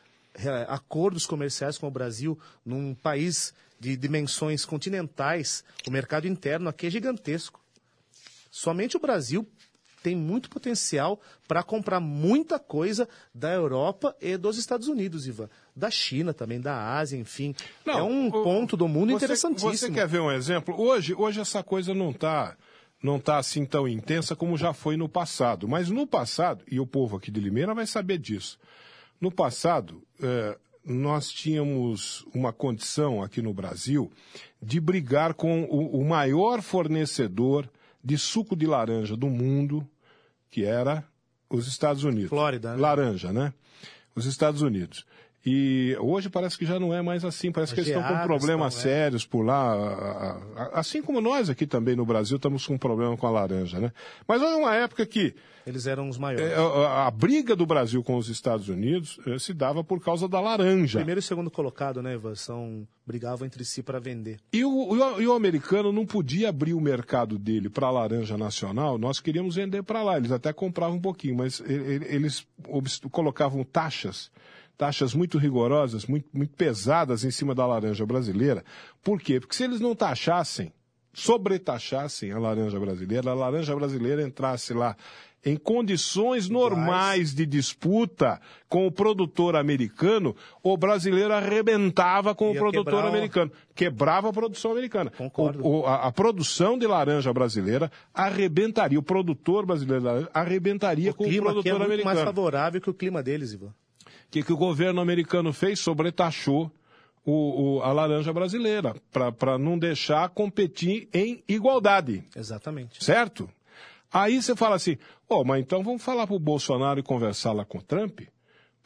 acordos comerciais com o Brasil num país de dimensões continentais? O mercado interno aqui é gigantesco. Somente o Brasil tem muito potencial para comprar muita coisa da Europa e dos Estados Unidos, Ivan. Da China também, da Ásia, enfim. é um o- ponto do mundo você- interessantíssimo. Você quer ver um exemplo? Hoje, hoje essa coisa não está não está assim tão intensa como já foi no passado. Mas no passado, e o povo aqui de Limeira vai saber disso, no passado, eh, nós tínhamos uma condição aqui no Brasil de brigar com o, o maior fornecedor de suco de laranja do mundo, que era os Estados Unidos. Flórida, né? Laranja, né? Os Estados Unidos. E hoje parece que já não é mais assim, parece que eles estão com problemas estão, é. sérios por lá, assim como nós aqui também no Brasil estamos com um problema com a laranja, né? Mas houve uma época que Eles eram os maiores. é, a, a briga do Brasil com os Estados Unidos eh, se dava por causa da laranja. Primeiro e segundo colocado, né, Ivan? São, brigavam entre si para vender. E o, o- e o americano não podia abrir o mercado dele para a laranja nacional, nós queríamos vender para lá. Eles até compravam um pouquinho, mas eles colocavam taxas, taxas muito rigorosas, muito, muito pesadas em cima da laranja brasileira. Por quê? Porque se eles não taxassem, sobretaxassem a laranja brasileira, a laranja brasileira entrasse lá em condições normais de disputa com o produtor americano, o brasileiro arrebentava com o Ia produtor quebrar o- americano. Quebrava a produção americana. Concordo. O- o- a, a produção de laranja brasileira arrebentaria, o produtor brasileiro arrebentaria O com o clima aqui é produtor muito mais americano. favorável que o clima deles, Ivan. O que, que o governo americano fez? Sobretaxou o, o- a laranja brasileira, para não deixar competir em igualdade. Exatamente. Certo? Aí você fala assim, ó, mas então vamos falar pro Bolsonaro e conversar lá com o Trump?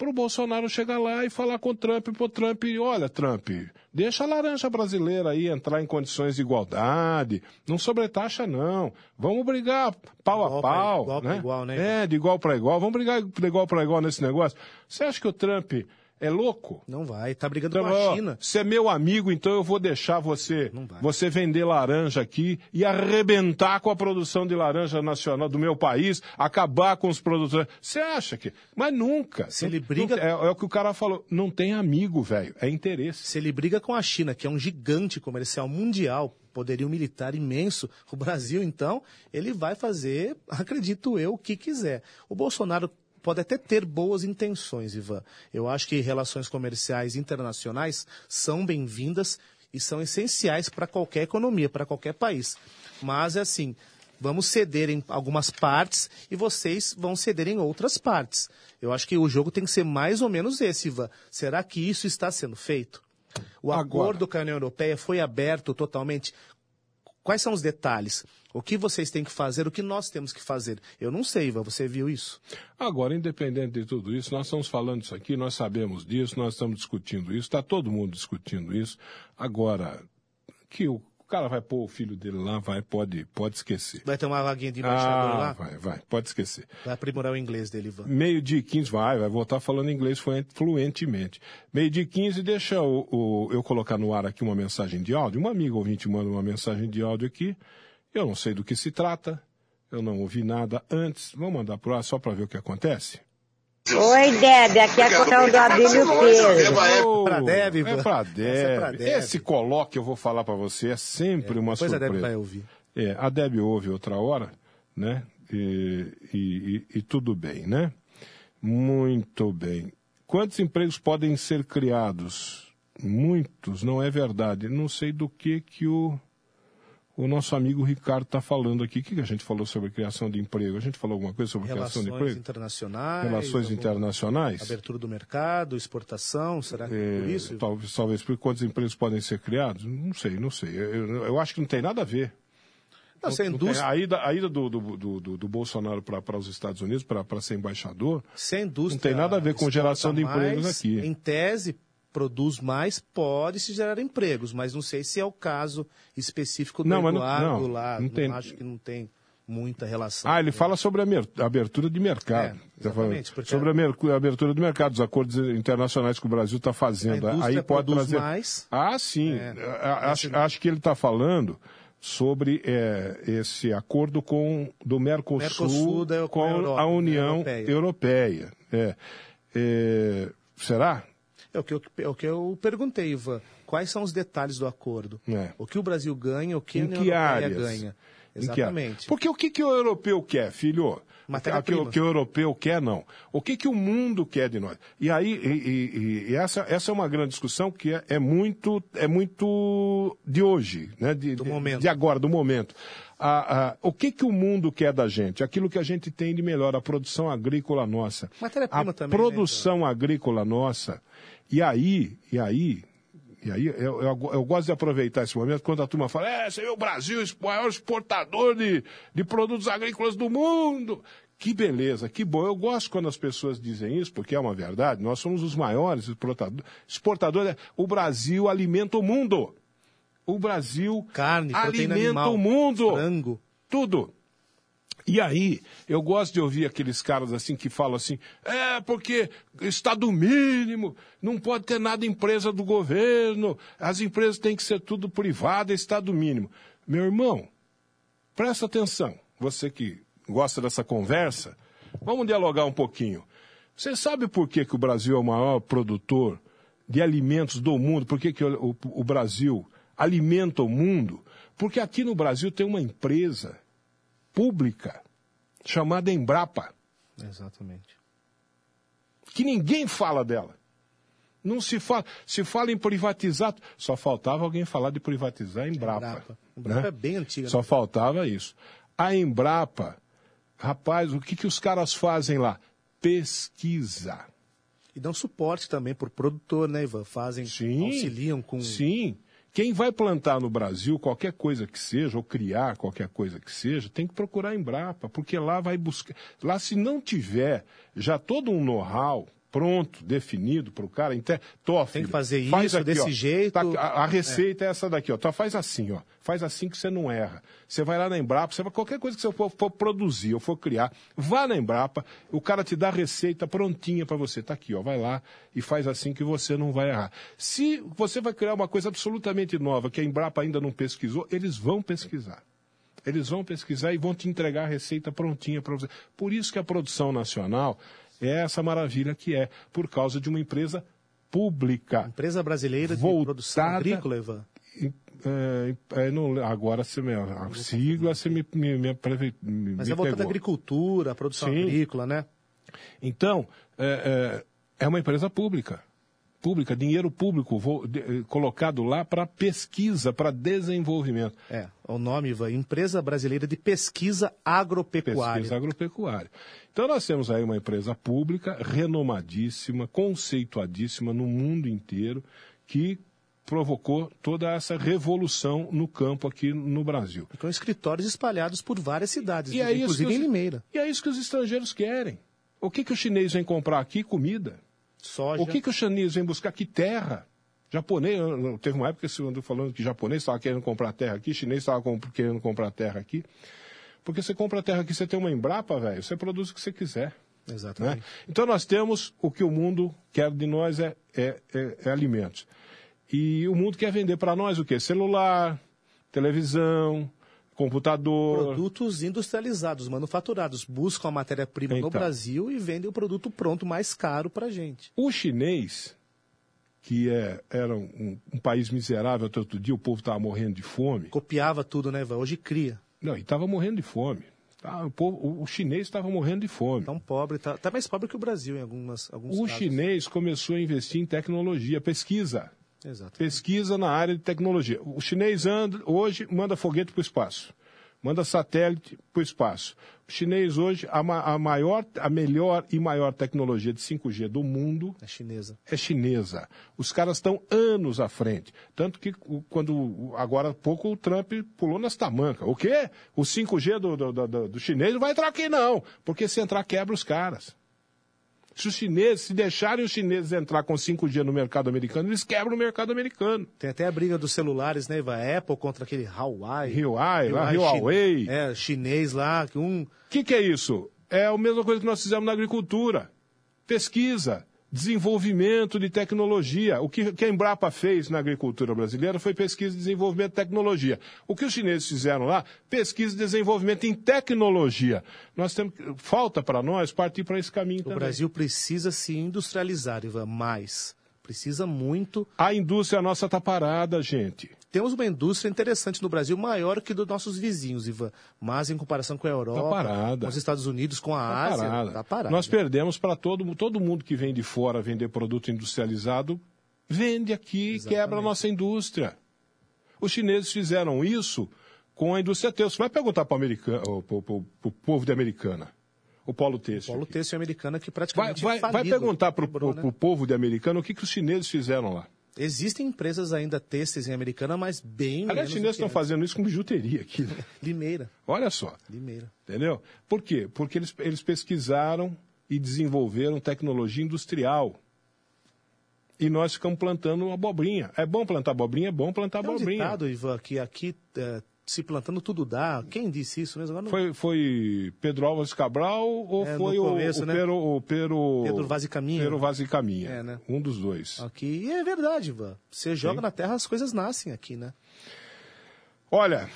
Pro Bolsonaro chegar lá e falar com o Trump, pro Trump, olha, Trump, deixa a laranja brasileira aí entrar em condições de igualdade, não sobretaxa não, vamos brigar pau a Igual pra- pau, igual pra né? igual, né? É, de igual para igual, vamos brigar de igual para igual nesse negócio. Você acha que o Trump é louco? Não vai. Tá brigando Então, com ó, a China. Você é meu amigo, então eu vou deixar você, Não você vender laranja aqui e arrebentar com a produção de laranja nacional do meu país, acabar com os produtores. Você acha que? Mas nunca. Se ele Não- briga- É, é o que o cara falou. Não tem amigo, velho. É interesse. Se ele briga com a China, que é um gigante comercial mundial, poderio militar imenso, o Brasil, então, ele vai fazer, acredito eu, o que quiser. O Bolsonaro pode até ter boas intenções, Ivan. Eu acho que relações comerciais internacionais são bem-vindas e são essenciais para qualquer economia, para qualquer país. Mas, é assim, vamos ceder em algumas partes e vocês vão ceder em outras partes. Eu acho que o jogo tem que ser mais ou menos esse, Ivan. Será que isso está sendo feito? O Agora. acordo com a União Europeia foi aberto totalmente? Quais são os detalhes? O que vocês têm que fazer? O que nós temos que fazer? Eu não sei, Ivan. Você viu isso? Agora, independente de tudo isso, nós estamos falando isso aqui, nós sabemos disso, nós estamos discutindo isso, está todo mundo discutindo isso. Agora, que o cara vai pôr o filho dele lá, vai, pode, pode esquecer. Vai ter uma vaguinha de embaixador Ah, lá? vai, vai, pode esquecer. Vai aprimorar o inglês dele, Ivan. Meio dia e 15, vai, vai voltar falando inglês fluen- fluentemente. Meio dia e 15, deixa o, o- eu colocar no ar aqui uma mensagem de áudio. Um amigo ouvinte manda uma mensagem de áudio aqui. Eu não sei do que se trata, eu não ouvi nada antes. Vamos mandar pro ar só para ver o que acontece? Oi, Deb, aqui é a Coral do Abílio Pedro. Oh, pra Deb, É pra Essa Deb. é. Esse coloque eu vou falar para você é sempre uma Depois a surpresa. Deb vai ouvir. É, a Deb ouve outra hora, né? E, e- e- e tudo bem, né? Muito bem. Quantos empregos podem ser criados? Muitos, não é verdade. Não sei do que que o, o nosso amigo Ricardo está falando aqui. O que, que a gente falou sobre criação de emprego? A gente falou alguma coisa sobre criação Relações de emprego? internacionais. Relações internacionais? Abertura do mercado, exportação, será que É, por isso? Ivan? talvez, talvez por quantos empregos podem ser criados? Não sei, não sei. Eu, eu- acho que não tem nada a ver. Não, se a Não tem- indústria, A ida, a ida do, do, do, do- Bolsonaro para os Estados Unidos, para ser embaixador, se não tem nada a ver com geração de empregos mais, aqui. Em tese, produz mais, pode se gerar empregos, mas não sei se é o caso específico do Não, mas não- Eduardo não, lá. não tem- acho que não tem muita relação. Ah, ele fala sobre a abertura de mercado. É, Tá exatamente, porque- sobre a, abertura do mercado, os acordos internacionais que o Brasil está fazendo. A Aí pode trazer. mais. Ah, sim. É. Acho, acho que ele está falando sobre é, esse acordo com do Mercosul, Mercosul com a União Europeia. Europeia. É. É, será? É o que, eu, é o que eu perguntei, Ivan. Quais são os detalhes do acordo? É. O que o Brasil ganha, o que a Em União que Europeia áreas? ganha? Exatamente. Porque o que, que o europeu quer, filho? Matéria-prima. O que o europeu quer, não. O que, que o mundo quer de nós? E aí, e, e- e essa, essa é uma grande discussão que é, é muito, é muito de hoje, né? de, Do de- momento. de agora, do momento. A- a- o que, que o mundo quer da gente? Aquilo que a gente tem de melhor, a produção agrícola nossa. Matéria-prima a também, né, produção agrícola nossa. E aí, e aí, e aí eu, eu, eu gosto de aproveitar esse momento quando a turma fala, é, você vê o Brasil, o maior exportador de, de produtos agrícolas do mundo. Que beleza, que bom. Eu gosto quando as pessoas dizem isso, porque é uma verdade. Nós somos os maiores exportadores. O Brasil alimenta o mundo. O Brasil Carne, alimenta animal, o mundo. frango. Tudo. E aí, eu gosto de ouvir aqueles caras assim que falam assim, é porque Estado mínimo, não pode ter nada empresa do governo, as empresas têm que ser tudo privada, Estado mínimo. Meu irmão, presta atenção, você que gosta dessa conversa, vamos dialogar um pouquinho. Você sabe por que, que o Brasil é o maior produtor de alimentos do mundo? Por que, que o, o- o Brasil alimenta o mundo? Porque aqui no Brasil tem uma empresa pública chamada Embrapa, Exatamente. que ninguém fala dela. Não se fala, se fala em privatizar, só faltava alguém falar de privatizar a Embrapa. Embrapa. Embrapa né? é bem antiga, Só né? faltava isso. A Embrapa, rapaz, o que, que os caras fazem lá? Pesquisa. E dão suporte também por produtor, né, Ivan? Fazem, Sim. auxiliam com... Sim. Quem vai plantar no Brasil qualquer coisa que seja, ou criar qualquer coisa que seja, tem que procurar a Embrapa, porque lá vai buscar. Lá, se não tiver já todo um know-how pronto, definido para o cara, então, tó, filho, que fazer faz isso, desse ó, jeito. tá- a, a receita é. essa daqui, ó. Então faz assim, ó. Faz assim que você não erra. Você vai lá na Embrapa, você vai, qualquer coisa que você for, for produzir ou for criar, vá na Embrapa, o cara te dá a receita prontinha para você. Tá aqui, ó. Vai lá e faz assim que você não vai errar. Se você vai criar uma coisa absolutamente nova que a Embrapa ainda não pesquisou, eles vão pesquisar. Eles vão pesquisar e vão te entregar a receita prontinha para você. Por isso que a produção nacional é essa maravilha que é, por causa de uma empresa pública. Empresa brasileira de Voltada- produção agrícola, Ivan. É, é, não- agora você me, a sigla você me, me, me, me, Mas me é voltada à agricultura, à produção Sim. agrícola, né? Então, é, é, é uma empresa pública. Pública, dinheiro público vo- de- eh, colocado lá para pesquisa, para desenvolvimento. É, o nome, Ivan, Empresa Brasileira de Pesquisa Agropecuária. Pesquisa agropecuária. Então nós temos aí uma empresa pública renomadíssima, conceituadíssima no mundo inteiro, que provocou toda essa revolução no campo aqui no Brasil. Com escritórios espalhados por várias cidades, E é inclusive que em os- Limeira. E é isso que os estrangeiros querem. O que, que o chinês vem comprar aqui? Comida. Soja. O que, que o chinês vem buscar aqui? Terra. Japonês, teve uma época que falando que japonês estava querendo comprar terra aqui, chinês estava querendo comprar terra aqui. Porque você compra terra aqui, você tem uma Embrapa, velho, você produz o que você quiser. Né? Exatamente. Então nós temos o que o mundo quer de nós é, é, é- é alimentos. E o mundo quer vender para nós o quê? Celular, televisão, computador. Produtos industrializados, manufaturados, buscam a matéria-prima no Então. Brasil e vendem o produto pronto mais caro para gente. O chinês, que é, era um, um país miserável até outro dia, o povo estava morrendo de fome. Copiava tudo, né, Ivan? Hoje cria. Não, e estava morrendo de fome. Tá? O, povo, o, chinês estava morrendo de fome. Tão pobre, tá, tá mais pobre que o Brasil em algumas, alguns o casos. chinês começou a investir em tecnologia, pesquisa. Exato. Pesquisa na área de tecnologia. O chinês anda, hoje manda foguete para o espaço. Manda satélite para o espaço. O chinês hoje, a, a maior, a melhor e maior tecnologia de 5G do mundo É chinesa. é chinesa. Os caras estão anos à frente. Tanto que quando agora há pouco o Trump pulou nas tamancas. O quê? O 5G do, do, do- do- do chinês não vai entrar aqui não, porque se entrar quebra os caras. Se os chineses, se deixarem os chineses entrar com 5G no mercado americano, eles quebram o mercado americano. Tem até a briga dos celulares, né, Ivan? Apple contra aquele Huawei. Huawei, lá, chi- Huawei. É, chinês lá, que um... O que, que é isso? É a mesma coisa que nós fizemos na agricultura. Pesquisa, desenvolvimento de tecnologia. O que, a Embrapa fez na agricultura brasileira foi pesquisa, desenvolvimento de tecnologia. O que os chineses fizeram lá? Pesquisa e desenvolvimento em tecnologia. Nós temos, falta para nós partir para esse caminho O também. Brasil precisa se industrializar, Ivan, mais. Precisa muito. A indústria nossa está parada, gente. Temos uma indústria interessante no Brasil, maior que dos nossos vizinhos, Ivan. Mas em comparação com a Europa, Tá com os Estados Unidos, com a Tá Ásia, parada. está parada. Nós perdemos para todo, todo mundo que vem de fora vender produto industrializado, vende aqui e quebra a nossa indústria. Os chineses fizeram isso com a indústria têxtil. Você vai perguntar para o povo de Americana, o Polo Têxtil. Polo têxtil americana que Vai, praticamente vai, vai falido, perguntar para quebrou, né? o povo de Americana o que, que os chineses fizeram lá. Existem empresas ainda têxteis em americana, mas bem Aliás, os chineses estão fazendo isso com bijuteria aqui. né? Limeira, Olha só. Limeira. Entendeu? Por quê? Porque eles, eles pesquisaram e desenvolveram tecnologia industrial. E nós ficamos plantando abobrinha. É bom plantar abobrinha? É bom plantar Tem um abobrinha. ditado, Ivan, que aqui é, se plantando tudo dá. Quem disse isso mesmo? Não- Foi, foi Pedro Álvares Cabral ou É, foi o, começo, o, né? Pero, o Pero, Pedro Vaz e Caminha. Pero Vaz e Caminha. É, né? Um dos dois. Aqui, e é verdade, Ivan. Você joga na terra, as coisas nascem aqui, né? Olha,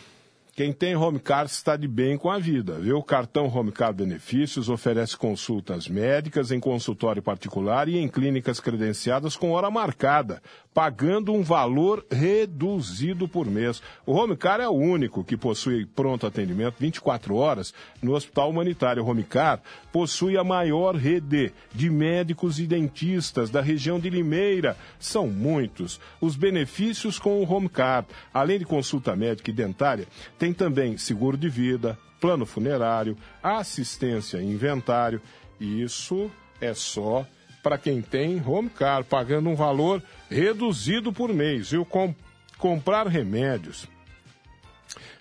quem tem Home Car está de bem com a vida, viu? O cartão Home Car Benefícios oferece consultas médicas em consultório particular e em clínicas credenciadas com hora marcada, pagando um valor reduzido por mês. O Home Car é o único que possui pronto atendimento 24 horas no Hospital Humanitário. O Home Car possui a maior rede de médicos e dentistas da região de Limeira. São muitos os benefícios com o Home Car. Além de consulta médica e dentária, tem também seguro de vida, plano funerário, assistência em inventário. E isso é só para quem tem Home Car, pagando um valor reduzido por mês. Viu? Com, comprar remédios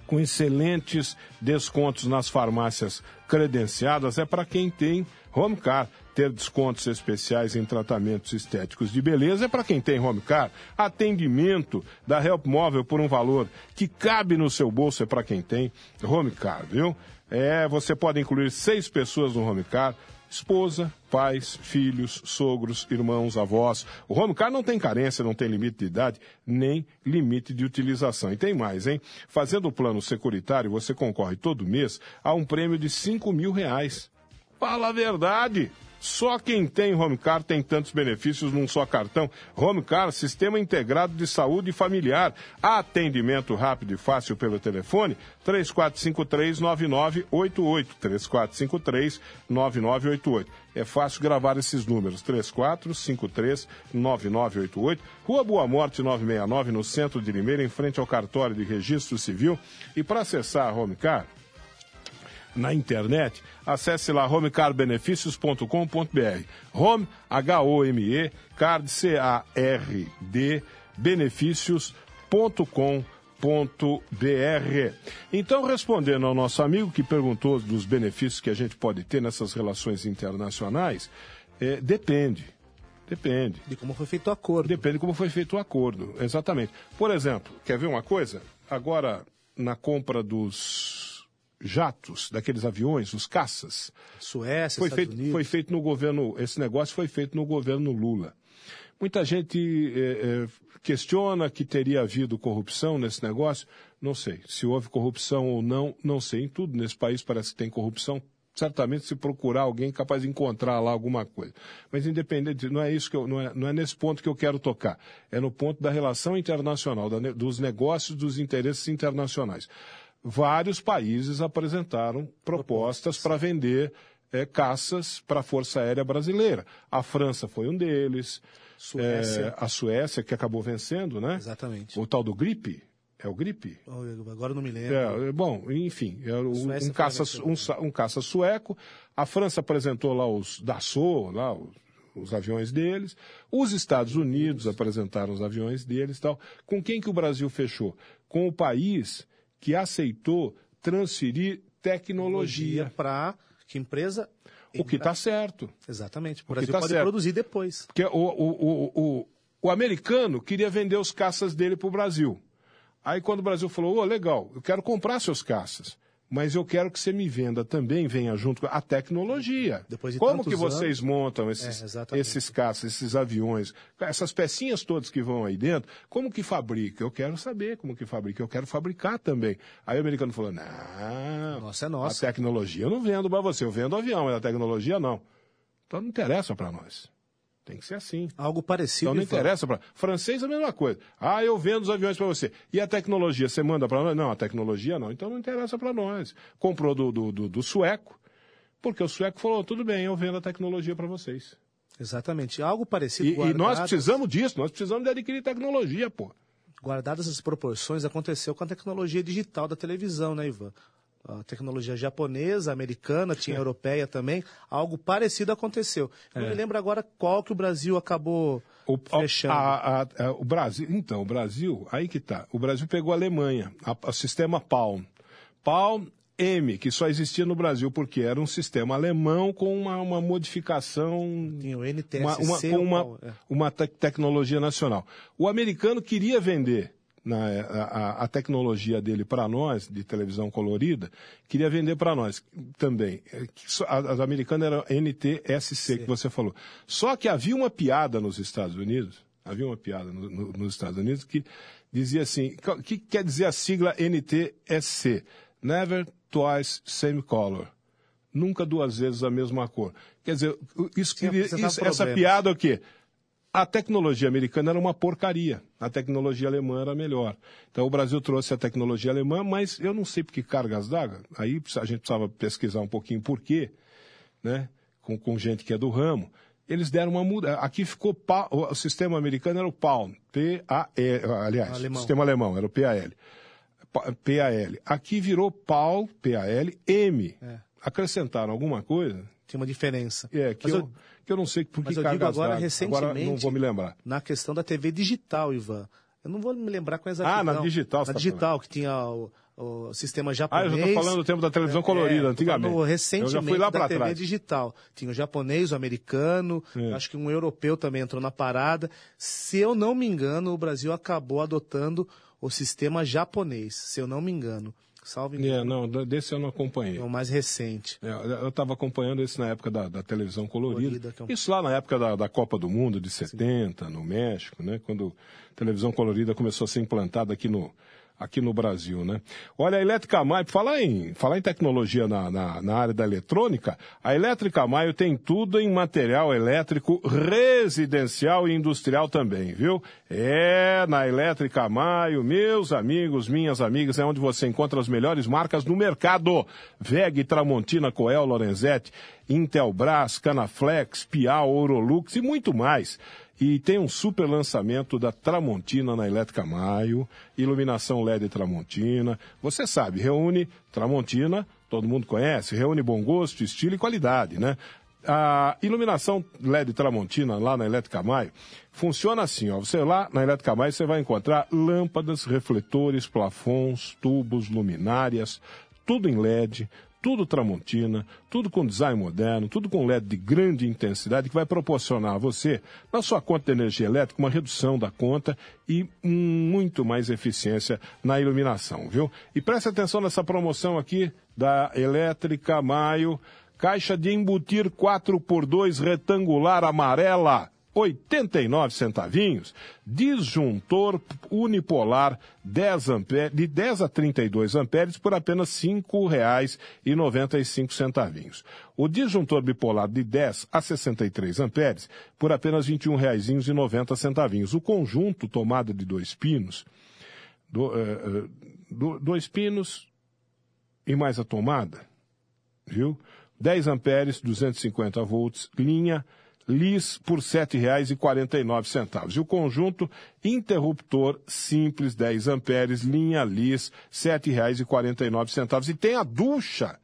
com excelentes descontos nas farmácias credenciadas é para quem tem Home Car. Ter descontos especiais em tratamentos estéticos de beleza é para quem tem Home Car. Atendimento da Help Móvel por um valor que cabe no seu bolso é para quem tem Home Car, viu? É, você pode incluir seis pessoas no Home Car. Esposa, pais, filhos, sogros, irmãos, avós. O Home Car não tem carência, não tem limite de idade, nem limite de utilização. E tem mais, hein? Fazendo o plano securitário, você concorre todo mês a um prêmio de 5 mil reais. Fala a verdade! Só quem tem Home Car tem tantos benefícios num só cartão. Home Car, sistema integrado de saúde familiar. Atendimento rápido e fácil pelo telefone 3453-9988. 3453-9988. É fácil gravar esses números. 3453-9988. Rua Boa Morte 969, no centro de Limeira, em frente ao cartório de registro civil. E para acessar a Home Car, na internet, acesse lá homecarbenefícios.com.br. Home, H-O-M-E, card, C-A-R-D, benefícios.com.br. Então, respondendo ao nosso amigo que perguntou dos benefícios que a gente pode ter nessas relações internacionais, é, depende. Depende. De como foi feito o acordo. Depende de como foi feito o acordo, exatamente. Por exemplo, quer ver uma coisa? Agora, na compra dos jatos, daqueles aviões, os caças, Suécia, foi Estados feito, Unidos. foi feito no governo, esse negócio foi feito no governo Lula. Muita gente eh, eh, questiona que teria havido corrupção nesse negócio. Não sei. Se houve corrupção ou não, não sei. Em tudo nesse país parece que tem corrupção. Certamente se procurar alguém capaz de encontrar lá alguma coisa. Mas independente, não é isso que eu, não é, não é nesse ponto que eu quero tocar. É no ponto da relação internacional, da dos negócios, dos interesses internacionais. Vários países apresentaram propostas para vender eh, caças para a Força Aérea Brasileira. A França foi um deles. Suécia. Eh, a Suécia, que acabou vencendo, né? Exatamente. O tal do gripe. É o gripe? Agora eu não me lembro. É, é, bom, enfim, é um, um caça, um, um caça sueco. A França apresentou lá os Dassault, lá os, os aviões deles. Os Estados Unidos apresentaram os aviões deles e tal. Com quem que o Brasil fechou? Com o país que aceitou transferir tecnologia. para que empresa. O que está certo. Exatamente. O Brasil tá pode certo. produzir depois. Porque o, o, o, o, o americano queria vender os caças dele para o Brasil. Aí quando o Brasil falou, ô, legal, eu quero comprar seus caças, mas eu quero que você me venda também, venha junto com a tecnologia. Depois de Como que vocês anos- montam esses, É, esses caças, esses aviões, essas pecinhas todas que vão aí dentro, como que fabrica? Eu quero saber como que fabrica, eu quero fabricar também. Aí o americano falou, não, Nossa, é nossa. a tecnologia eu não vendo para você, eu vendo avião, mas a tecnologia não. Então não interessa para nós. Tem que ser assim. Algo parecido. Então não interessa para francês é a mesma coisa. Ah, eu vendo os aviões para você. E a tecnologia, você manda para nós? Não, a tecnologia não. Então não interessa para nós. Comprou do, do, do, do sueco, porque o sueco falou tudo bem, eu vendo a tecnologia para vocês. Exatamente. Algo parecido. E, e nós guardadas- precisamos disso. Nós precisamos de adquirir tecnologia, pô. Guardadas as proporções, aconteceu com a tecnologia digital da televisão, né, Ivan? A tecnologia japonesa, americana, tinha europeia também. Algo parecido aconteceu. Eu não me lembro agora qual que o Brasil acabou É. O, fechando. a- a- a- o Brasil, então, o Brasil, aí que tá. O Brasil pegou a Alemanha, o sistema Palm. Palm M, que só existia no Brasil, porque era um sistema alemão com uma, uma modificação. Tinha o Uma, NTSC. uma, com o uma, qual- é. uma te- tecnologia nacional. O americano queria vender né, a, a- tecnologia dele para nós, de televisão colorida, queria vender para nós também. É, As americanas eram NTSC, que você falou. Só que havia uma piada nos Estados Unidos, havia uma piada no- no- nos Estados Unidos que dizia assim, o que quer dizer a sigla NTSC? Never twice same color. Nunca duas vezes a mesma cor. Quer dizer, isso, Sim, isso- essa piada é o quê? A tecnologia americana era uma porcaria. A tecnologia alemã era melhor. Então o Brasil trouxe a tecnologia alemã, mas eu não sei por que cargas d'água. Aí a gente precisava pesquisar um pouquinho por quê, né? Com, com gente que é do ramo. Eles deram uma mudança. Aqui ficou. O sistema americano era o PAL. P-A-E. Aliás, Alemão. o sistema alemão era o PAL. Pa- PAL. Aqui virou PAL, PAL, M. É. Acrescentaram alguma coisa? Tinha uma diferença. É, que, eu, eu- que eu não sei por que Mas eu digo agora, d'água. recentemente, Agora não vou me lembrar. na questão da TV digital, Ivan. Eu não vou me lembrar com exatidão. Ah, na digital Na tá digital, que tinha o, o sistema Ah, japonês. eu já estou falando do tempo da televisão colorida, É, antigamente. falando eu Recentemente já fui lá da TV trás. digital. Tinha o japonês, o americano, É. acho que um europeu também entrou na parada. Se eu não me engano, o Brasil acabou adotando o sistema japonês, se eu não me engano. Salve É, não, desse eu não acompanhei. é o mais recente. É, eu estava acompanhando isso na época da, da televisão colorida. Colorida, é um- Isso lá na época da, da Copa do Mundo de 70, no México, né? Quando a televisão colorida começou a ser implantada aqui no, aqui no Brasil, né? Olha, a Elétrica Maio, falar em, falar em tecnologia na, na, na área da eletrônica, a Elétrica Maio tem tudo em material elétrico residencial e industrial também, viu? É, na Elétrica Maio, meus amigos, minhas amigas, é onde você encontra as melhores marcas no mercado. VEG, Tramontina, Coel, Lorenzetti, Intelbras, Canaflex, Piau, Orolux e muito mais. E tem um super lançamento da Tramontina na Elétrica Maio, iluminação LED Tramontina. Você sabe, reúne Tramontina, todo mundo conhece, reúne bom gosto, estilo e qualidade, né? A iluminação LED Tramontina lá na Elétrica Maio funciona assim, ó. Você lá na Elétrica Maio você vai encontrar lâmpadas, refletores, plafons, tubos, luminárias, tudo em LED, tudo Tramontina, tudo com design moderno, tudo com LED de grande intensidade que vai proporcionar a você, na sua conta de energia elétrica, uma redução da conta e muito mais eficiência na iluminação, viu? E preste atenção nessa promoção aqui da Elétrica Maio, caixa de embutir 4x2 retangular amarela. 89 centavinhos, disjuntor unipolar 10 amperes, de 10 a 32 amperes por apenas R$ 5,95 centavinhos. O disjuntor bipolar de 10 a 63 amperes por apenas R$ 21,90 centavinhos. O conjunto tomada de dois pinos, do, eh, do- dois pinos e mais a tomada, viu? 10 amperes, 250 volts, linha lis por R$ 7,49. E o conjunto interruptor simples 10 amperes, linha lis, R$ 7,49. E tem a ducha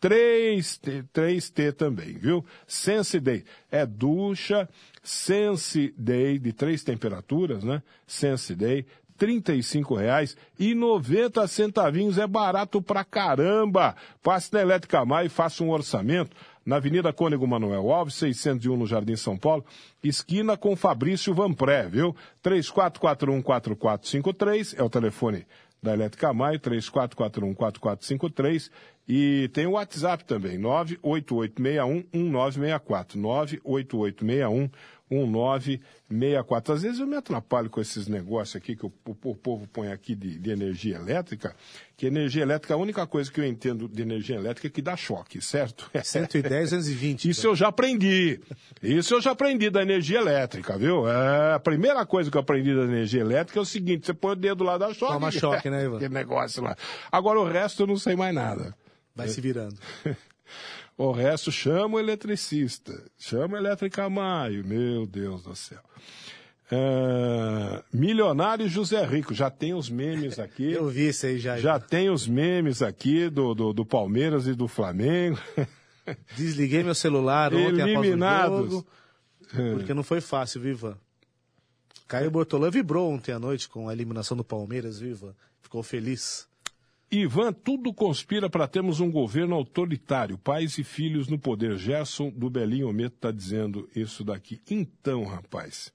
3T, 3T também, viu? Sense Day. É ducha Sense Day de três temperaturas, né? Sense Day. R$ 35,90 centavinhos é barato pra caramba. Passe na Elétrica Maio e faça um orçamento na Avenida Cônego Manuel Alves, 601 no Jardim São Paulo, esquina com Fabrício Vanpré, viu? 34414453 é o telefone da Elétrica Maio, 34414453 E tem o WhatsApp também, 988611964. 988611964. Às vezes eu me atrapalho com esses negócios aqui que o, o, o povo põe aqui de, de, energia elétrica, que energia elétrica, a única coisa que eu entendo de energia elétrica é que dá choque, certo? 110, 220. Isso eu já aprendi. Isso eu já aprendi da energia elétrica, viu? É, a primeira coisa que eu aprendi da energia elétrica é o seguinte, você põe o dedo lá da choque. Toma choque, né, Ivan? Aquele negócio lá. Agora o resto eu não sei mais nada. Vai se virando. O resto chama o eletricista, chama a Elétrica Maio, meu Deus do céu. É, milionário José Rico, já tem os memes aqui. Eu vi isso aí já. Já tem os memes aqui do, do, do Palmeiras e do Flamengo. Desliguei meu celular ontem Eliminados. após o jogo, porque não foi fácil, Viva. Caio Bortolã vibrou ontem à noite com a eliminação do Palmeiras, Viva. Ficou feliz. Ivan, tudo conspira para termos um governo autoritário, pais e filhos no poder. Gerson do Belinho Ometo está dizendo isso daqui. Então, rapaz,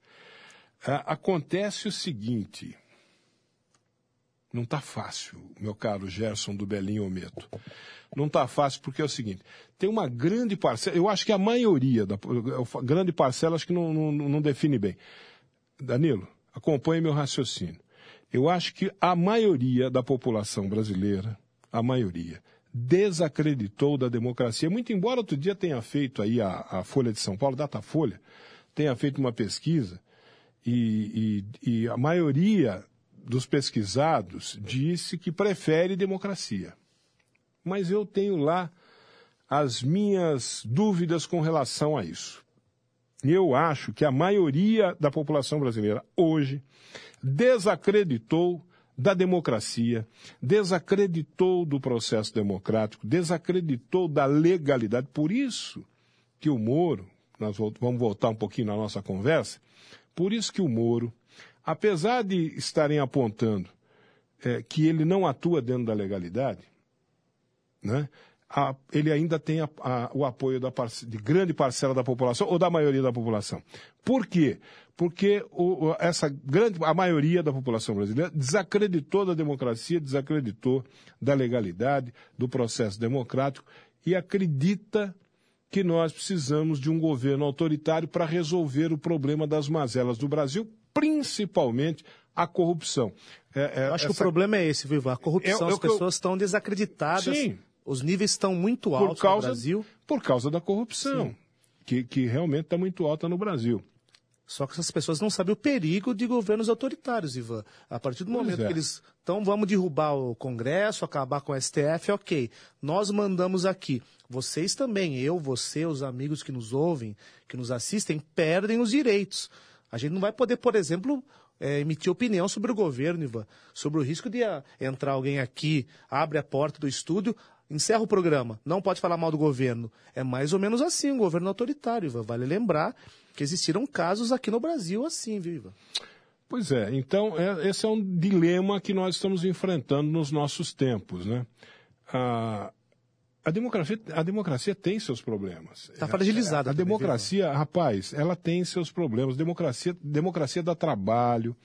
acontece o seguinte. Não está fácil, meu caro Gerson do Belinho Ometo. Não está fácil porque é o seguinte: tem uma grande parcela, eu acho que a maioria, da grande parcela, acho que não, não, não define bem. Danilo, acompanhe meu raciocínio. Eu acho que a maioria da população brasileira, a maioria, desacreditou da democracia. Muito embora outro dia tenha feito aí a, a Folha de São Paulo, Datafolha, tenha feito uma pesquisa e, e, e a maioria dos pesquisados disse que prefere democracia. Mas eu tenho lá as minhas dúvidas com relação a isso. Eu acho que a maioria da população brasileira hoje desacreditou da democracia, desacreditou do processo democrático, desacreditou da legalidade. Por isso que o Moro, nós vamos voltar um pouquinho na nossa conversa, por isso que o Moro, apesar de estarem apontando é, que ele não atua dentro da legalidade, né, a, ele ainda tem a, a, o apoio da de grande parcela da população ou da maioria da população. Por quê? Porque o, essa grande, a maioria da população brasileira desacreditou da democracia, desacreditou da legalidade, do processo democrático e acredita que nós precisamos de um governo autoritário para resolver o problema das mazelas do Brasil, principalmente a corrupção. É, é, eu acho essa... que o problema é esse, Viva. A corrupção, é, as pessoas eu... estão desacreditadas. Sim. Os níveis estão muito altos causa, no Brasil. Por causa da corrupção, que, que realmente está muito alta no Brasil. Só que essas pessoas não sabem o perigo de governos autoritários, Ivan. A partir do pois momento é. que eles. Então vamos derrubar o Congresso, acabar com o STF, ok. Nós mandamos aqui. Vocês também, eu, você, os amigos que nos ouvem, que nos assistem, perdem os direitos. A gente não vai poder, por exemplo, é, emitir opinião sobre o governo, Ivan. Sobre o risco de a, entrar alguém aqui, abre a porta do estúdio, encerra o programa, não pode falar mal do governo. É mais ou menos assim, um governo autoritário, Ivan. Vale lembrar que existiram casos aqui no Brasil assim, viu, Ivan? Pois é, então é, esse é um dilema que nós estamos enfrentando nos nossos tempos, né? A, a democracia, a democracia tem seus problemas. Está fragilizada. A, a democracia, viu? rapaz, ela tem seus problemas. Democracia, democracia dá trabalho.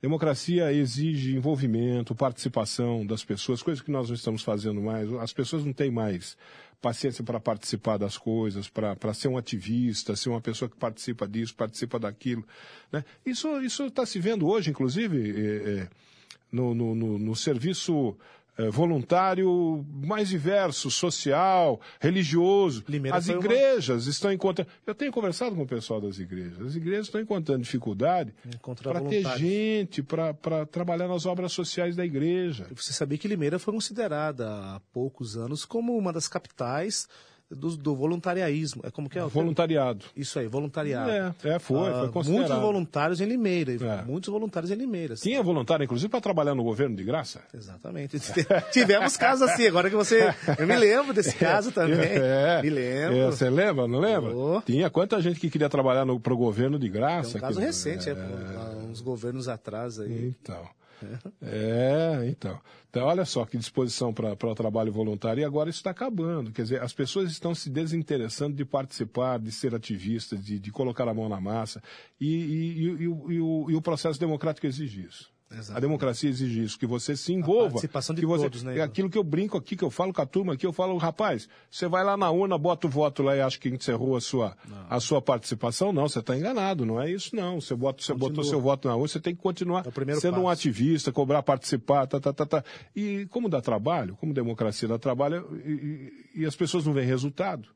Democracia exige envolvimento, participação das pessoas, coisa que nós não estamos fazendo mais. As pessoas não têm mais paciência para participar das coisas, para ser um ativista, ser uma pessoa que participa disso, participa daquilo. Né? Isso está se vendo hoje, inclusive, é, é, no, no, no, no serviço voluntário mais diverso, social, religioso. Limeira As igrejas uma... estão encontrando. Eu tenho conversado com o pessoal das igrejas. As igrejas estão encontrando dificuldade para ter gente, para trabalhar nas obras sociais da igreja. Você sabia que Limeira foi considerada há poucos anos como uma das capitais do, do voluntariaísmo. É como que é? O voluntariado. Isso aí, voluntariado. É, é foi, ah, foi considerado. Muitos voluntários em Limeira, é. muitos voluntários em Limeira. Tinha voluntário, inclusive, para trabalhar no governo de graça? Exatamente. Tivemos casos assim, agora que você... Eu me lembro desse caso também. É, me lembro. É, você lembra, não lembra? Oh. Tinha quanta gente que queria trabalhar para o governo de graça. Tem um caso que... recente, é, uns governos atrás aí. Então... É, então. então. Olha só que disposição para o trabalho voluntário. E agora isso está acabando. Quer dizer, as pessoas estão se desinteressando de participar, de ser ativistas, de, de colocar a mão na massa. E, e, e, e o, o, o, processo democrático exige isso. A democracia exige isso, que você se envolva. participação de que você, todos, né, É aquilo que eu brinco aqui, que eu falo com a turma aqui, eu falo, rapaz, você vai lá na urna, bota o voto lá e acha que encerrou a sua, a sua participação. Não, você está enganado, não é isso não. Você, bota, você botou seu voto na urna, você tem que continuar É sendo um passo. ativista, cobrar, participar, tá, tá, tá, tá. E como dá trabalho, como democracia dá trabalho, e, e- e as pessoas não veem resultado,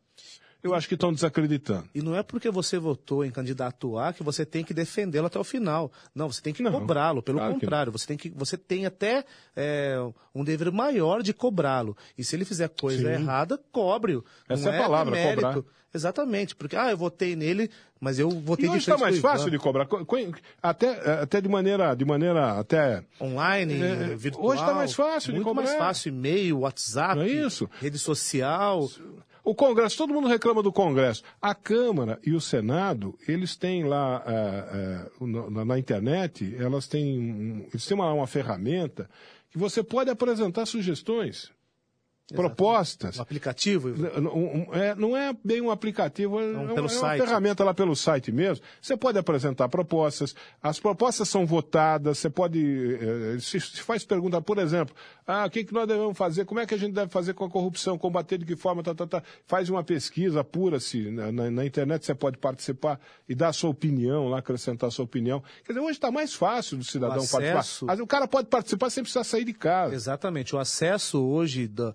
eu acho que estão desacreditando. E não é porque você votou em candidato A que você tem que defendê-lo até o final. Não, você tem que cobrá-lo. Pelo claro contrário, você tem, que, você tem até é, um dever maior de cobrá-lo. E se ele fizer coisa Sim. errada, cobre-o. Essa Não é a palavra, demérito. cobrar. Exatamente. Porque, ah, eu votei nele, mas eu votei E de hoje está mais fácil Ivan. de cobrar, co- co- até, até de maneira, de maneira até Online, É, virtual. hoje tá mais fácil de Muito cobrar. mais fácil. E-mail, WhatsApp, é isso? rede social. O Congresso, todo mundo reclama do Congresso. A Câmara e o Senado, eles têm lá é, é, na, na internet, elas têm, um- eles têm uma, uma ferramenta que você pode apresentar sugestões, propostas. Um aplicativo. Um- um- é, não é bem um aplicativo, é, é pelo uma, é uma ferramenta lá pelo site mesmo. Você pode apresentar propostas, as propostas são votadas, você pode. eh, se, se faz pergunta, por exemplo, ah, o que, que nós devemos fazer, como é que a gente deve fazer com a corrupção, combater de que forma, tá, tá, tá. faz uma pesquisa, apura-se na, na- na internet, você pode participar e dar a sua opinião lá, acrescentar a sua opinião. Quer dizer, hoje está mais fácil do cidadão acesso- participar. Mas o cara pode participar sem precisar sair de casa. Exatamente. O acesso hoje o-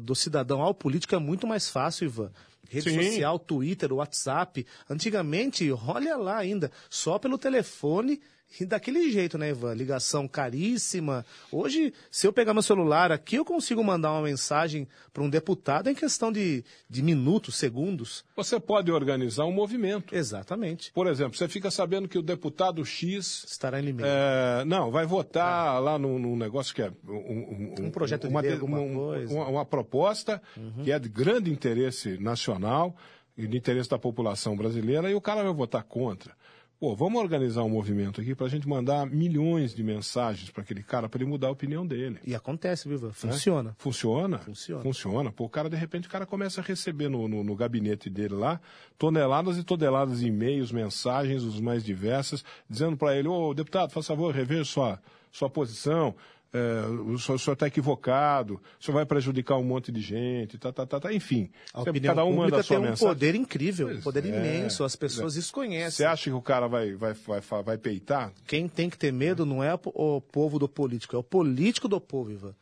do cidadão ao político é muito mais fácil, Ivan. Rede Sim. social, Twitter, WhatsApp. Antigamente, olha lá ainda, só pelo telefone daquele jeito, né, Ivan? Ligação caríssima. Hoje, se eu pegar meu celular aqui, eu consigo mandar uma mensagem para um deputado em questão de, de minutos, segundos. Você pode organizar um movimento. Exatamente. Por exemplo, você fica sabendo que o deputado X Estará em Limeira. É, não, vai votar lá num, num negócio que é um, Um projeto de uma, lei, de- alguma uma- coisa. uma- uma proposta que é de grande interesse nacional e de interesse da população brasileira e o cara vai votar contra. Pô, vamos organizar um movimento aqui para a gente mandar milhões de mensagens para aquele cara para ele mudar a opinião dele. E acontece, viu, Ivan? né? Funciona. Funciona? Funciona. Funciona. Pô, o cara, de repente, o cara começa a receber no, no, no gabinete dele lá toneladas e toneladas de e-mails, mensagens, os mais diversas, dizendo para ele, ô, deputado, faz favor, reveja sua, sua posição, é, o, senhor, está equivocado, o senhor vai prejudicar um monte de gente, tá, tá, tá, tá. enfim. A Você- opinião cada um manda a sua tem um mensagem. poder incrível, um poder é, imenso. As pois pessoas é. desconhecem. Você acha que o cara vai, vai, vai, vai, peitar? Quem tem que ter medo não é o povo do político, é o político do povo, Ivan.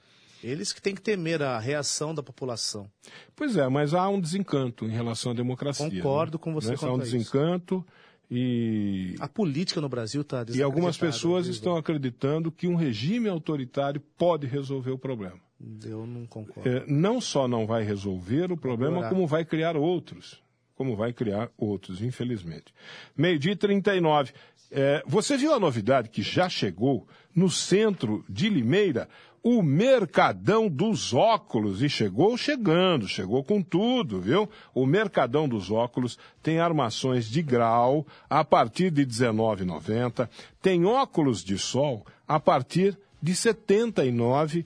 Eles que têm que temer a reação da população. Pois é, mas há um desencanto em relação à democracia. Concordo né? com você Né? Há um a isso. E A política no Brasil está E algumas pessoas estão acreditando que um regime autoritário pode resolver o problema. Eu não concordo. É, não só não vai resolver o problema, piorar. como vai criar outros. Como vai criar outros, infelizmente. Meio-dia e 39. É, você viu a novidade que já chegou no centro de Limeira? O Mercadão dos Óculos. E chegou chegando, chegou com tudo, viu? O Mercadão dos Óculos tem armações de grau a partir de R$19,90. Tem óculos de sol a partir de R$ 79,90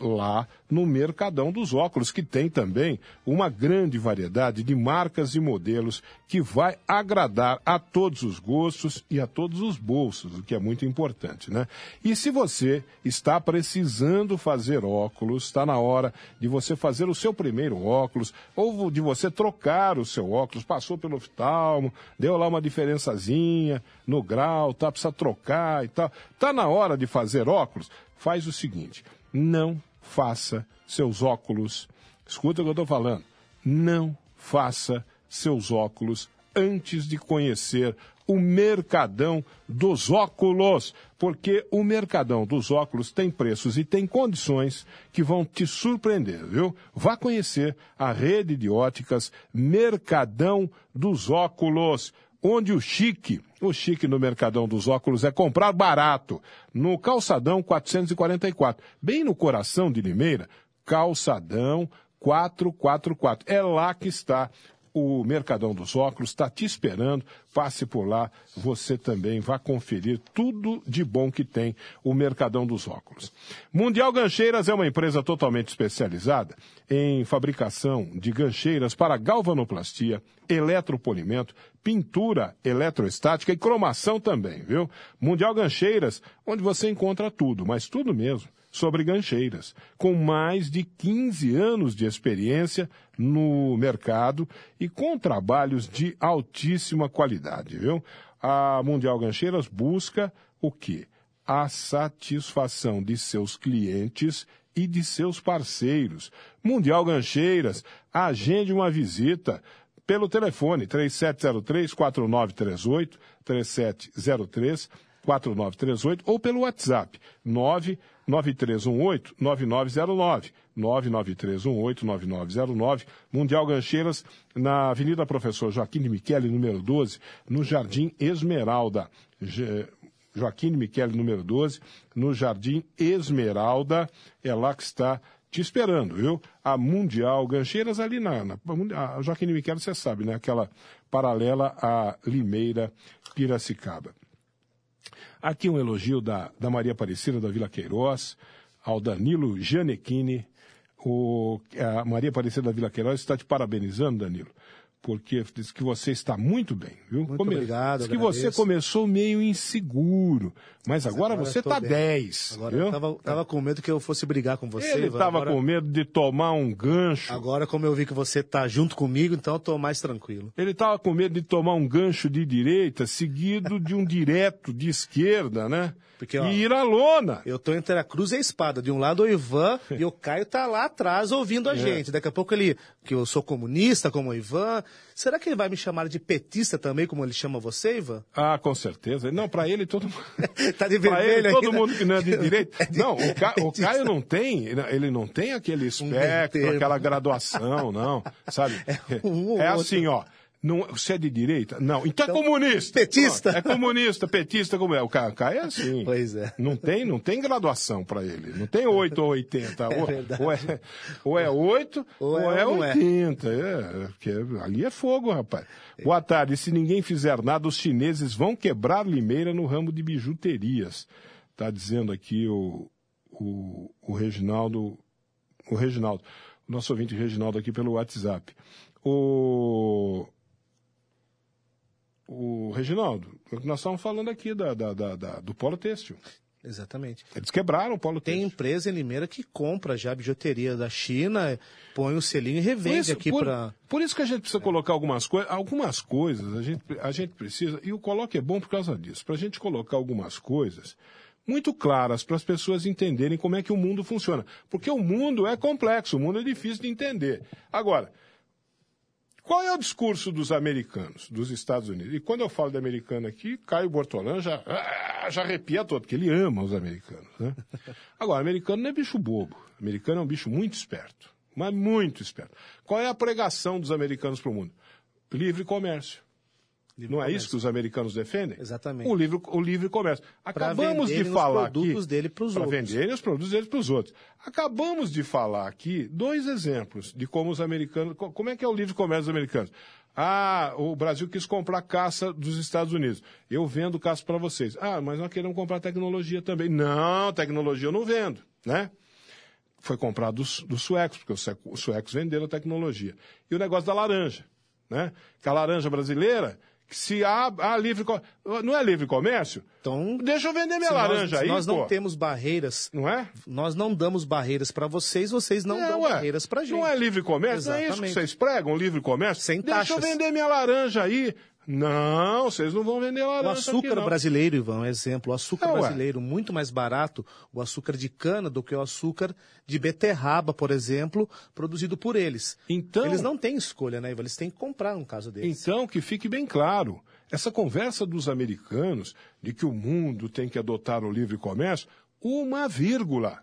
lá no Mercadão dos Óculos, que tem também uma grande variedade de marcas e modelos que vai agradar a todos os gostos e a todos os bolsos, o que é muito importante, né? E se você está precisando fazer óculos, está na hora de você fazer o seu primeiro óculos ou de você trocar o seu óculos, passou pelo oftalmo, deu lá uma diferençazinha no grau, tá precisa trocar e tal. Tá na hora de fazer óculos? Faz o seguinte, não faça seus óculos. Escuta o que eu estou falando. Não faça seus óculos antes de conhecer o Mercadão dos Óculos, porque o Mercadão dos Óculos tem preços e tem condições que vão te surpreender, viu? Vá conhecer a rede de óticas Mercadão dos Óculos onde o chique, o chique no Mercadão dos Óculos é comprar barato, no Calçadão 444, bem no coração de Limeira, Calçadão 444. É lá que está o Mercadão dos Óculos está te esperando. Passe por lá, você também vai conferir tudo de bom que tem o Mercadão dos Óculos. Mundial Gancheiras é uma empresa totalmente especializada em fabricação de gancheiras para galvanoplastia, eletropolimento, pintura eletroestática e cromação também, viu? Mundial Gancheiras, onde você encontra tudo, mas tudo mesmo sobre gancheiras, com mais de 15 anos de experiência no mercado e com trabalhos de altíssima qualidade, viu? A Mundial Gancheiras busca o quê? A satisfação de seus clientes e de seus parceiros. Mundial Gancheiras, agende uma visita pelo telefone 3703-4938, 3703 4938 ou pelo WhatsApp 99318-9909. 99318-9909. Mundial Gancheiras, na Avenida Professor Joaquim de Michele, número 12, no Jardim Esmeralda. Joaquim de Michele, número 12, no Jardim Esmeralda. É lá que está te esperando, viu? A Mundial Gancheiras ali na, na a Joaquim de Michele, você sabe, né? Aquela paralela à Limeira Piracicaba. Aqui um elogio da, da Maria Aparecida da Vila Queiroz, ao Danilo Gianecchini. O, a Maria Aparecida da Vila Queiroz está te parabenizando, Danilo, porque diz que você está muito bem, viu? Muito Come... obrigado. Diz que você começou meio inseguro, mas agora, agora você está 10. Agora viu? eu tava, tava, com medo que eu fosse brigar com você. Ele estava agora... com medo de tomar um gancho. Agora, como eu vi que você está junto comigo, então eu estou mais tranquilo. Ele estava com medo de tomar um gancho de direita, seguido de um direto de esquerda, né? Porque, ó, e ir à lona. Eu tô entre a cruz e a espada. De um lado o Ivan e o Caio tá lá atrás ouvindo a é. gente. Daqui a pouco ele, que eu sou comunista como o Ivan. Será que ele vai me chamar de petista também, como ele chama você, Ivan? Ah, com certeza. Não, para ele todo mundo. tá de vermelho ele, todo mundo que não é de direito. É de... Não, o, Ca... o, Caio não tem, ele não tem aquele espectro, um aquela graduação, não. Sabe? É, um é assim, ó. Não, você é de direita? Não. Então, é então é comunista. Petista. é comunista, petista como é. O Kaká é assim. Pois é. Não tem, não tem graduação para ele. Não tem 8 ou 80. É ou, verdade. ou, é, ou é 8 ou, ou é, 80. É. é, porque ali é fogo, rapaz. Boa tarde. Se ninguém fizer nada, os chineses vão quebrar Limeira no ramo de bijuterias. Está dizendo aqui o, o, o Reginaldo, o Reginaldo, o nosso ouvinte Reginaldo aqui pelo WhatsApp. O, o Reginaldo, nós estamos falando aqui da, da, da, da do polo têxtil. Exatamente. Eles quebraram o polo Tem têxtil. empresa em Limeira que compra já bijuteria da China, põe o um selinho e revende isso, aqui para. Por isso que a gente precisa é. colocar algumas coisas. Algumas coisas a gente, a gente precisa. E o coloque é bom por causa disso. Para a gente colocar algumas coisas muito claras para as pessoas entenderem como é que o mundo funciona. Porque o mundo é complexo, o mundo é difícil de entender. Agora, qual é o discurso dos americanos, dos Estados Unidos? E quando eu falo de americano aqui, Caio Bortolã já, ah, já arrepia todo, porque ele ama os americanos. Né? Agora, americano não é bicho bobo. Americano é um bicho muito esperto, mas muito esperto. Qual é a pregação dos americanos para o mundo? Livre comércio. Livre não comércio. é isso que os americanos defendem? Exatamente. O livre, o livre comércio. Acabamos de falar aqui. Os dele para os outros. Para venderem os produtos dele para os outros. Acabamos de falar aqui dois exemplos de como os americanos. Como é que é o livre comércio dos americanos? Ah, o Brasil quis comprar caça dos Estados Unidos. Eu vendo caça para vocês. Ah, mas nós queremos comprar tecnologia também. Não, tecnologia eu não vendo, né? Foi comprado dos, dos suecos, porque os suecos venderam a tecnologia. E o negócio da laranja, né? Que a laranja brasileira se há, há livre não é livre comércio? Então, deixa eu vender minha laranja nós, aí. Nós não pô. temos barreiras. Não é? Nós não damos barreiras para vocês, vocês não é, dão ué, barreiras para gente. Não é livre comércio? Exatamente. Não é isso que vocês pregam, livre comércio? Sem deixa taxas. Deixa eu vender minha laranja aí. Não, vocês não vão vender laranja. O açúcar aqui, brasileiro, Ivan, um exemplo. O açúcar é, brasileiro, muito mais barato, o açúcar de cana, do que o açúcar de beterraba, por exemplo, produzido por eles. Então, eles não têm escolha, né, Ivan? Eles têm que comprar no caso deles. Então, que fique bem claro. Essa conversa dos americanos de que o mundo tem que adotar o livre comércio, uma vírgula.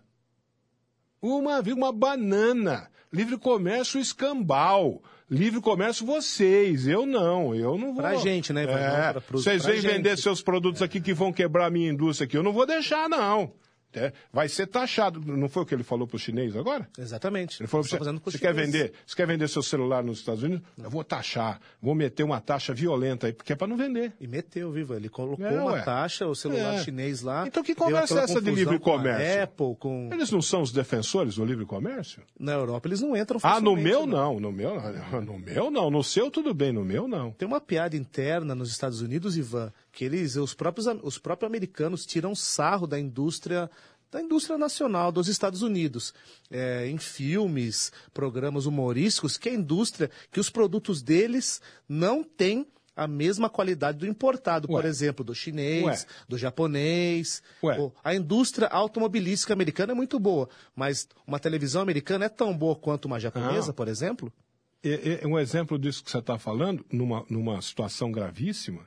Uma vírgula, uma banana. Livre comércio escambau. Livre comércio vocês, eu não, eu não vou. Pra gente, né? É, vocês vêm vender seus produtos aqui que vão quebrar a minha indústria aqui, eu não vou deixar, não. É, vai ser taxado. Não foi o que ele falou para o chinês agora? Exatamente. Ele falou pra você, você quer vender, você quer vender seu celular nos Estados Unidos? Eu vou taxar, vou meter uma taxa violenta aí, porque é para não vender. E meteu, viva. Ele colocou É, uma taxa, o celular É. chinês lá. Então que conversa é essa de livre com comércio? Apple, com... Eles não são os defensores do livre comércio? Na Europa eles não entram Ah, no meu não, no meu não, no meu não, no seu tudo bem, no meu não. Tem uma piada interna nos Estados Unidos, Ivan, que eles, os próprios, os próprios americanos tiram sarro da indústria da indústria nacional dos Estados Unidos, É, em filmes, programas humorísticos, que a indústria, que os produtos deles não têm a mesma qualidade do importado, por Ué. exemplo, do chinês, Ué. do japonês. Ué. A indústria automobilística americana é muito boa, mas uma televisão americana é tão boa quanto uma japonesa, Não. por exemplo? É, é um exemplo disso que você está falando, numa, numa situação gravíssima,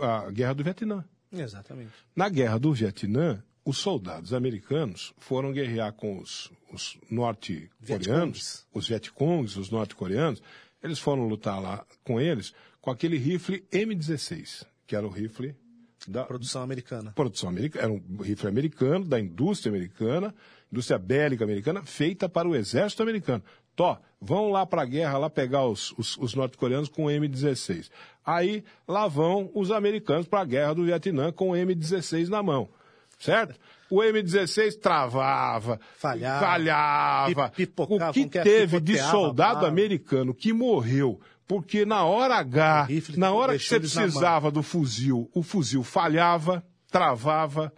a guerra do Vietnã. Exatamente. Na guerra do Vietnã, os soldados americanos foram guerrear com os, os norte-coreanos, os Vietcongs, os norte-coreanos. Eles foram lutar lá com eles com aquele rifle M16, que era o rifle da Produção americana. produção americana, era um rifle americano, da indústria americana, indústria bélica americana, feita para o exército americano. Tó, vão lá para a guerra, lá pegar os, os, os norte-coreanos com o M16. Aí, lá vão os americanos para a guerra do Vietnã com o M16 na mão. Certo? O M16 travava, Falhava, falhava. pipocava, o que é, teve de soldado americano que morreu porque na hora H, rifle na hora que você precisava do fuzil, o fuzil falhava, travava,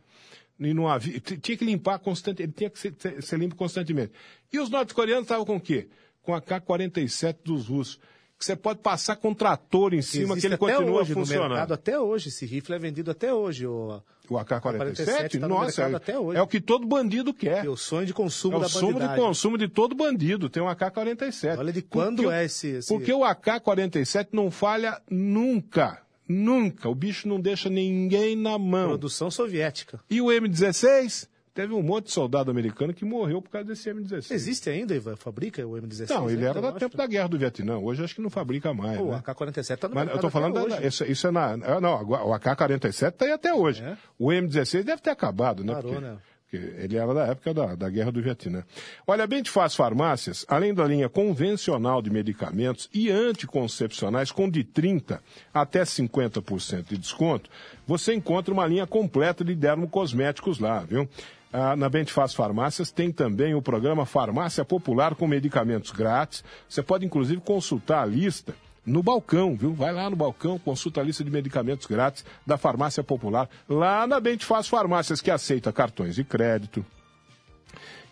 e não havia. Tinha que limpar constante, ele tinha que ser- ser limpo constantemente. E os norte-coreanos estavam com o quê? Com a K-47 dos russos. Que você pode passar com trator em cima, que Existe ele até continua hoje funcionando. mercado, até hoje. Esse rifle é vendido até hoje. O, O AK-47? tá no Nossa, é, até hoje. é o que todo bandido quer. é o sonho de consumo É o da sumo de bandidagem. consumo de todo bandido, tem um AK-47. Olha de quando Porque o- é esse- esse- Porque o AK-47 não falha nunca. Nunca. O bicho não deixa ninguém na mão. Produção soviética. E o M16? Teve um monte de soldado americano que morreu por causa desse M16. Existe ainda, Ivan? Fabrica o M16? Não, ele era do tempo da guerra do Vietnã. Hoje acho que não fabrica mais. Pô, né? o AK-47 tá no Mas eu tô falando, da, isso, isso é na. ah, Não, o AK-47 está aí até hoje. É? O M16 deve ter acabado, né? Parou, porque, né? porque ele era da época da, da guerra do Vietnã. Olha, bem te faz farmácias, além da linha convencional de medicamentos e anticoncepcionais com de 30% até 50% de desconto, você encontra uma linha completa de dermocosméticos lá, viu? Ah, na Bentifaz Farmácias tem também o programa Farmácia Popular com medicamentos grátis. Você pode inclusive consultar a lista no balcão, viu? Vai lá no balcão, consulta a lista de medicamentos grátis da Farmácia Popular, lá na Bentifaz Farmácias, que aceita cartões de crédito,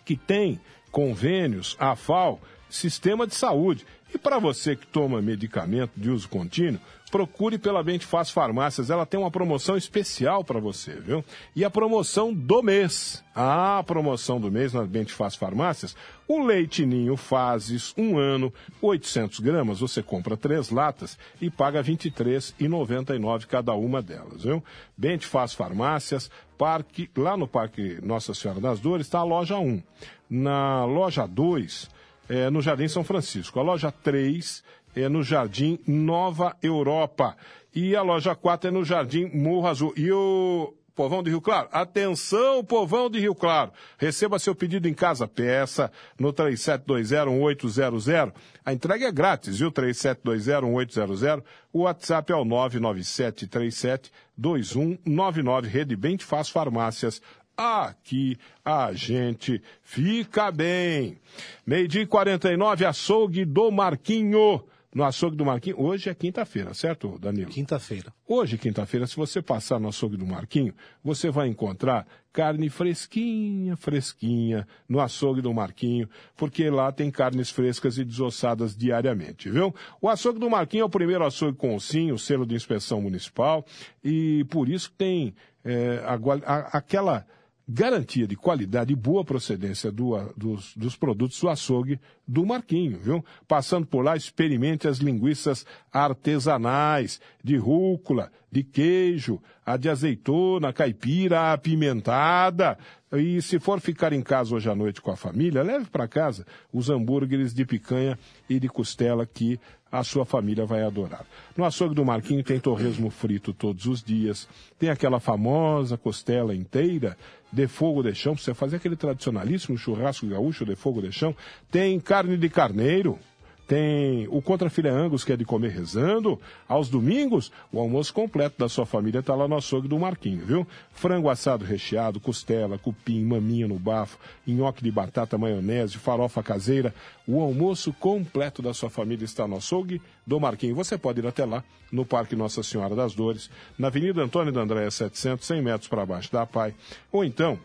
que tem convênios, AFAL, sistema de saúde. E para você que toma medicamento de uso contínuo, procure pela Bentifaz Farmácias. Ela tem uma promoção especial para você, viu? E a promoção do mês. A promoção do mês na Bentifaz Farmácias. O leite ninho Fases, um ano, 800 gramas. Você compra três latas e paga R$ 23,99 cada uma delas, viu? Bentifaz Farmácias, parque, lá no Parque Nossa Senhora das Dores, está a loja 1. Na loja 2, é, no Jardim São Francisco. A loja 3 é no Jardim Nova Europa. E a loja 4 é no Jardim Morro Azul. E o Povão de Rio Claro? Atenção, Povão de Rio Claro. Receba seu pedido em casa, peça no 37201800. A entrega é grátis, viu? 37201800. O WhatsApp é o 997372199. Rede Bem Faz Farmácias. Aqui a gente fica bem. Meio-dia e 49, açougue do Marquinho. No açougue do Marquinho, hoje é quinta-feira, certo, Danilo? Quinta-feira. Hoje, quinta-feira, se você passar no açougue do Marquinho, você vai encontrar carne fresquinha, fresquinha, no açougue do Marquinho, porque lá tem carnes frescas e desossadas diariamente, viu? O açougue do Marquinho é o primeiro açougue com o SIM, o selo de inspeção municipal, e por isso tem é, a, a, aquela garantia de qualidade e boa procedência do, dos, dos, produtos do açougue do Marquinho, viu? Passando por lá, experimente as linguiças artesanais de rúcula, de queijo, a de azeitona, a caipira, apimentada. E se for ficar em casa hoje à noite com a família, leve para casa os hambúrgueres de picanha e de costela que a sua família vai adorar. No açougue do Marquinho tem torresmo frito todos os dias, tem aquela famosa costela inteira de fogo de chão, você fazer aquele tradicionalíssimo churrasco gaúcho de fogo de chão, tem carne de carneiro, tem o Contra Filé Angus, que é de comer rezando. Aos domingos, o almoço completo da sua família está lá no açougue do Marquinho, viu? Frango assado recheado, costela, cupim, maminha no bafo, nhoque de batata, maionese, farofa caseira. O almoço completo da sua família está no açougue do Marquinho. Você pode ir até lá, no Parque Nossa Senhora das Dores, na Avenida Antônio da Andréia 700, 100 metros para baixo da PAI. Ou então,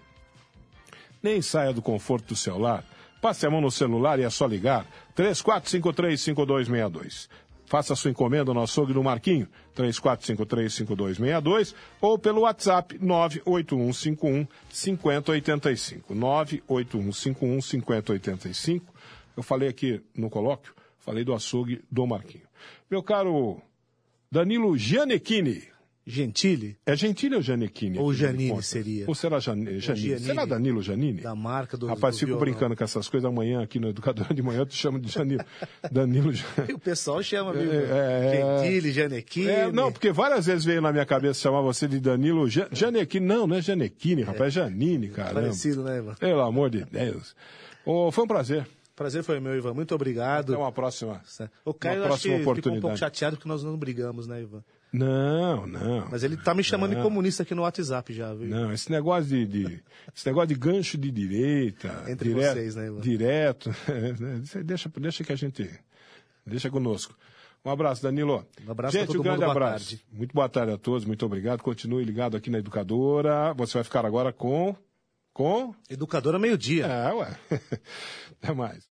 nem saia do conforto do seu lar Passe a mão no celular e é só ligar. 3453-5262. Faça sua encomenda no açougue do Marquinho, 3453-5262, ou pelo WhatsApp 98151-5085. 98151-5085. Eu falei aqui no colóquio, falei do açougue do Marquinho. Meu caro Danilo Gianecchini, Gentile? É Gentile ou Janequini? Ou Janine seria. Ou será Janine? Janine. Será Danilo Janine? Da marca do Rapaz, do fico violão. brincando com essas coisas amanhã aqui no Educador de Manhã, eu te chamo de Janilo. Danilo E o pessoal chama, viu? É, é. Gentile, Janequine. É, não, porque várias vezes veio na minha cabeça chamar você de Danilo Ja- Janequini. Não, não é Janequini, rapaz, é Janine, caramba. Parecido, né, Ivan? Pelo amor de Deus. Ô, foi um prazer. Prazer foi meu, Ivan. Muito obrigado. Até uma próxima. O Caio uma acho que próxima ficou um pouco oportunidade. chateado porque nós não brigamos, né, Ivan? Não, não. Mas ele tá me chamando de Não. comunista aqui no WhatsApp já, viu? Não, esse negócio de, de- esse negócio de gancho de direita, Entre direto, vocês, né, Ivan? direto, deixa, deixa que a gente, deixa conosco. Um abraço, Danilo. Um abraço gente, todo um grande mundo, boa abraço. tarde. Muito boa tarde a todos, muito obrigado. Continue ligado aqui na Educadora. Você vai ficar agora com, com, Educadora meio-dia. é, ué. Até mais.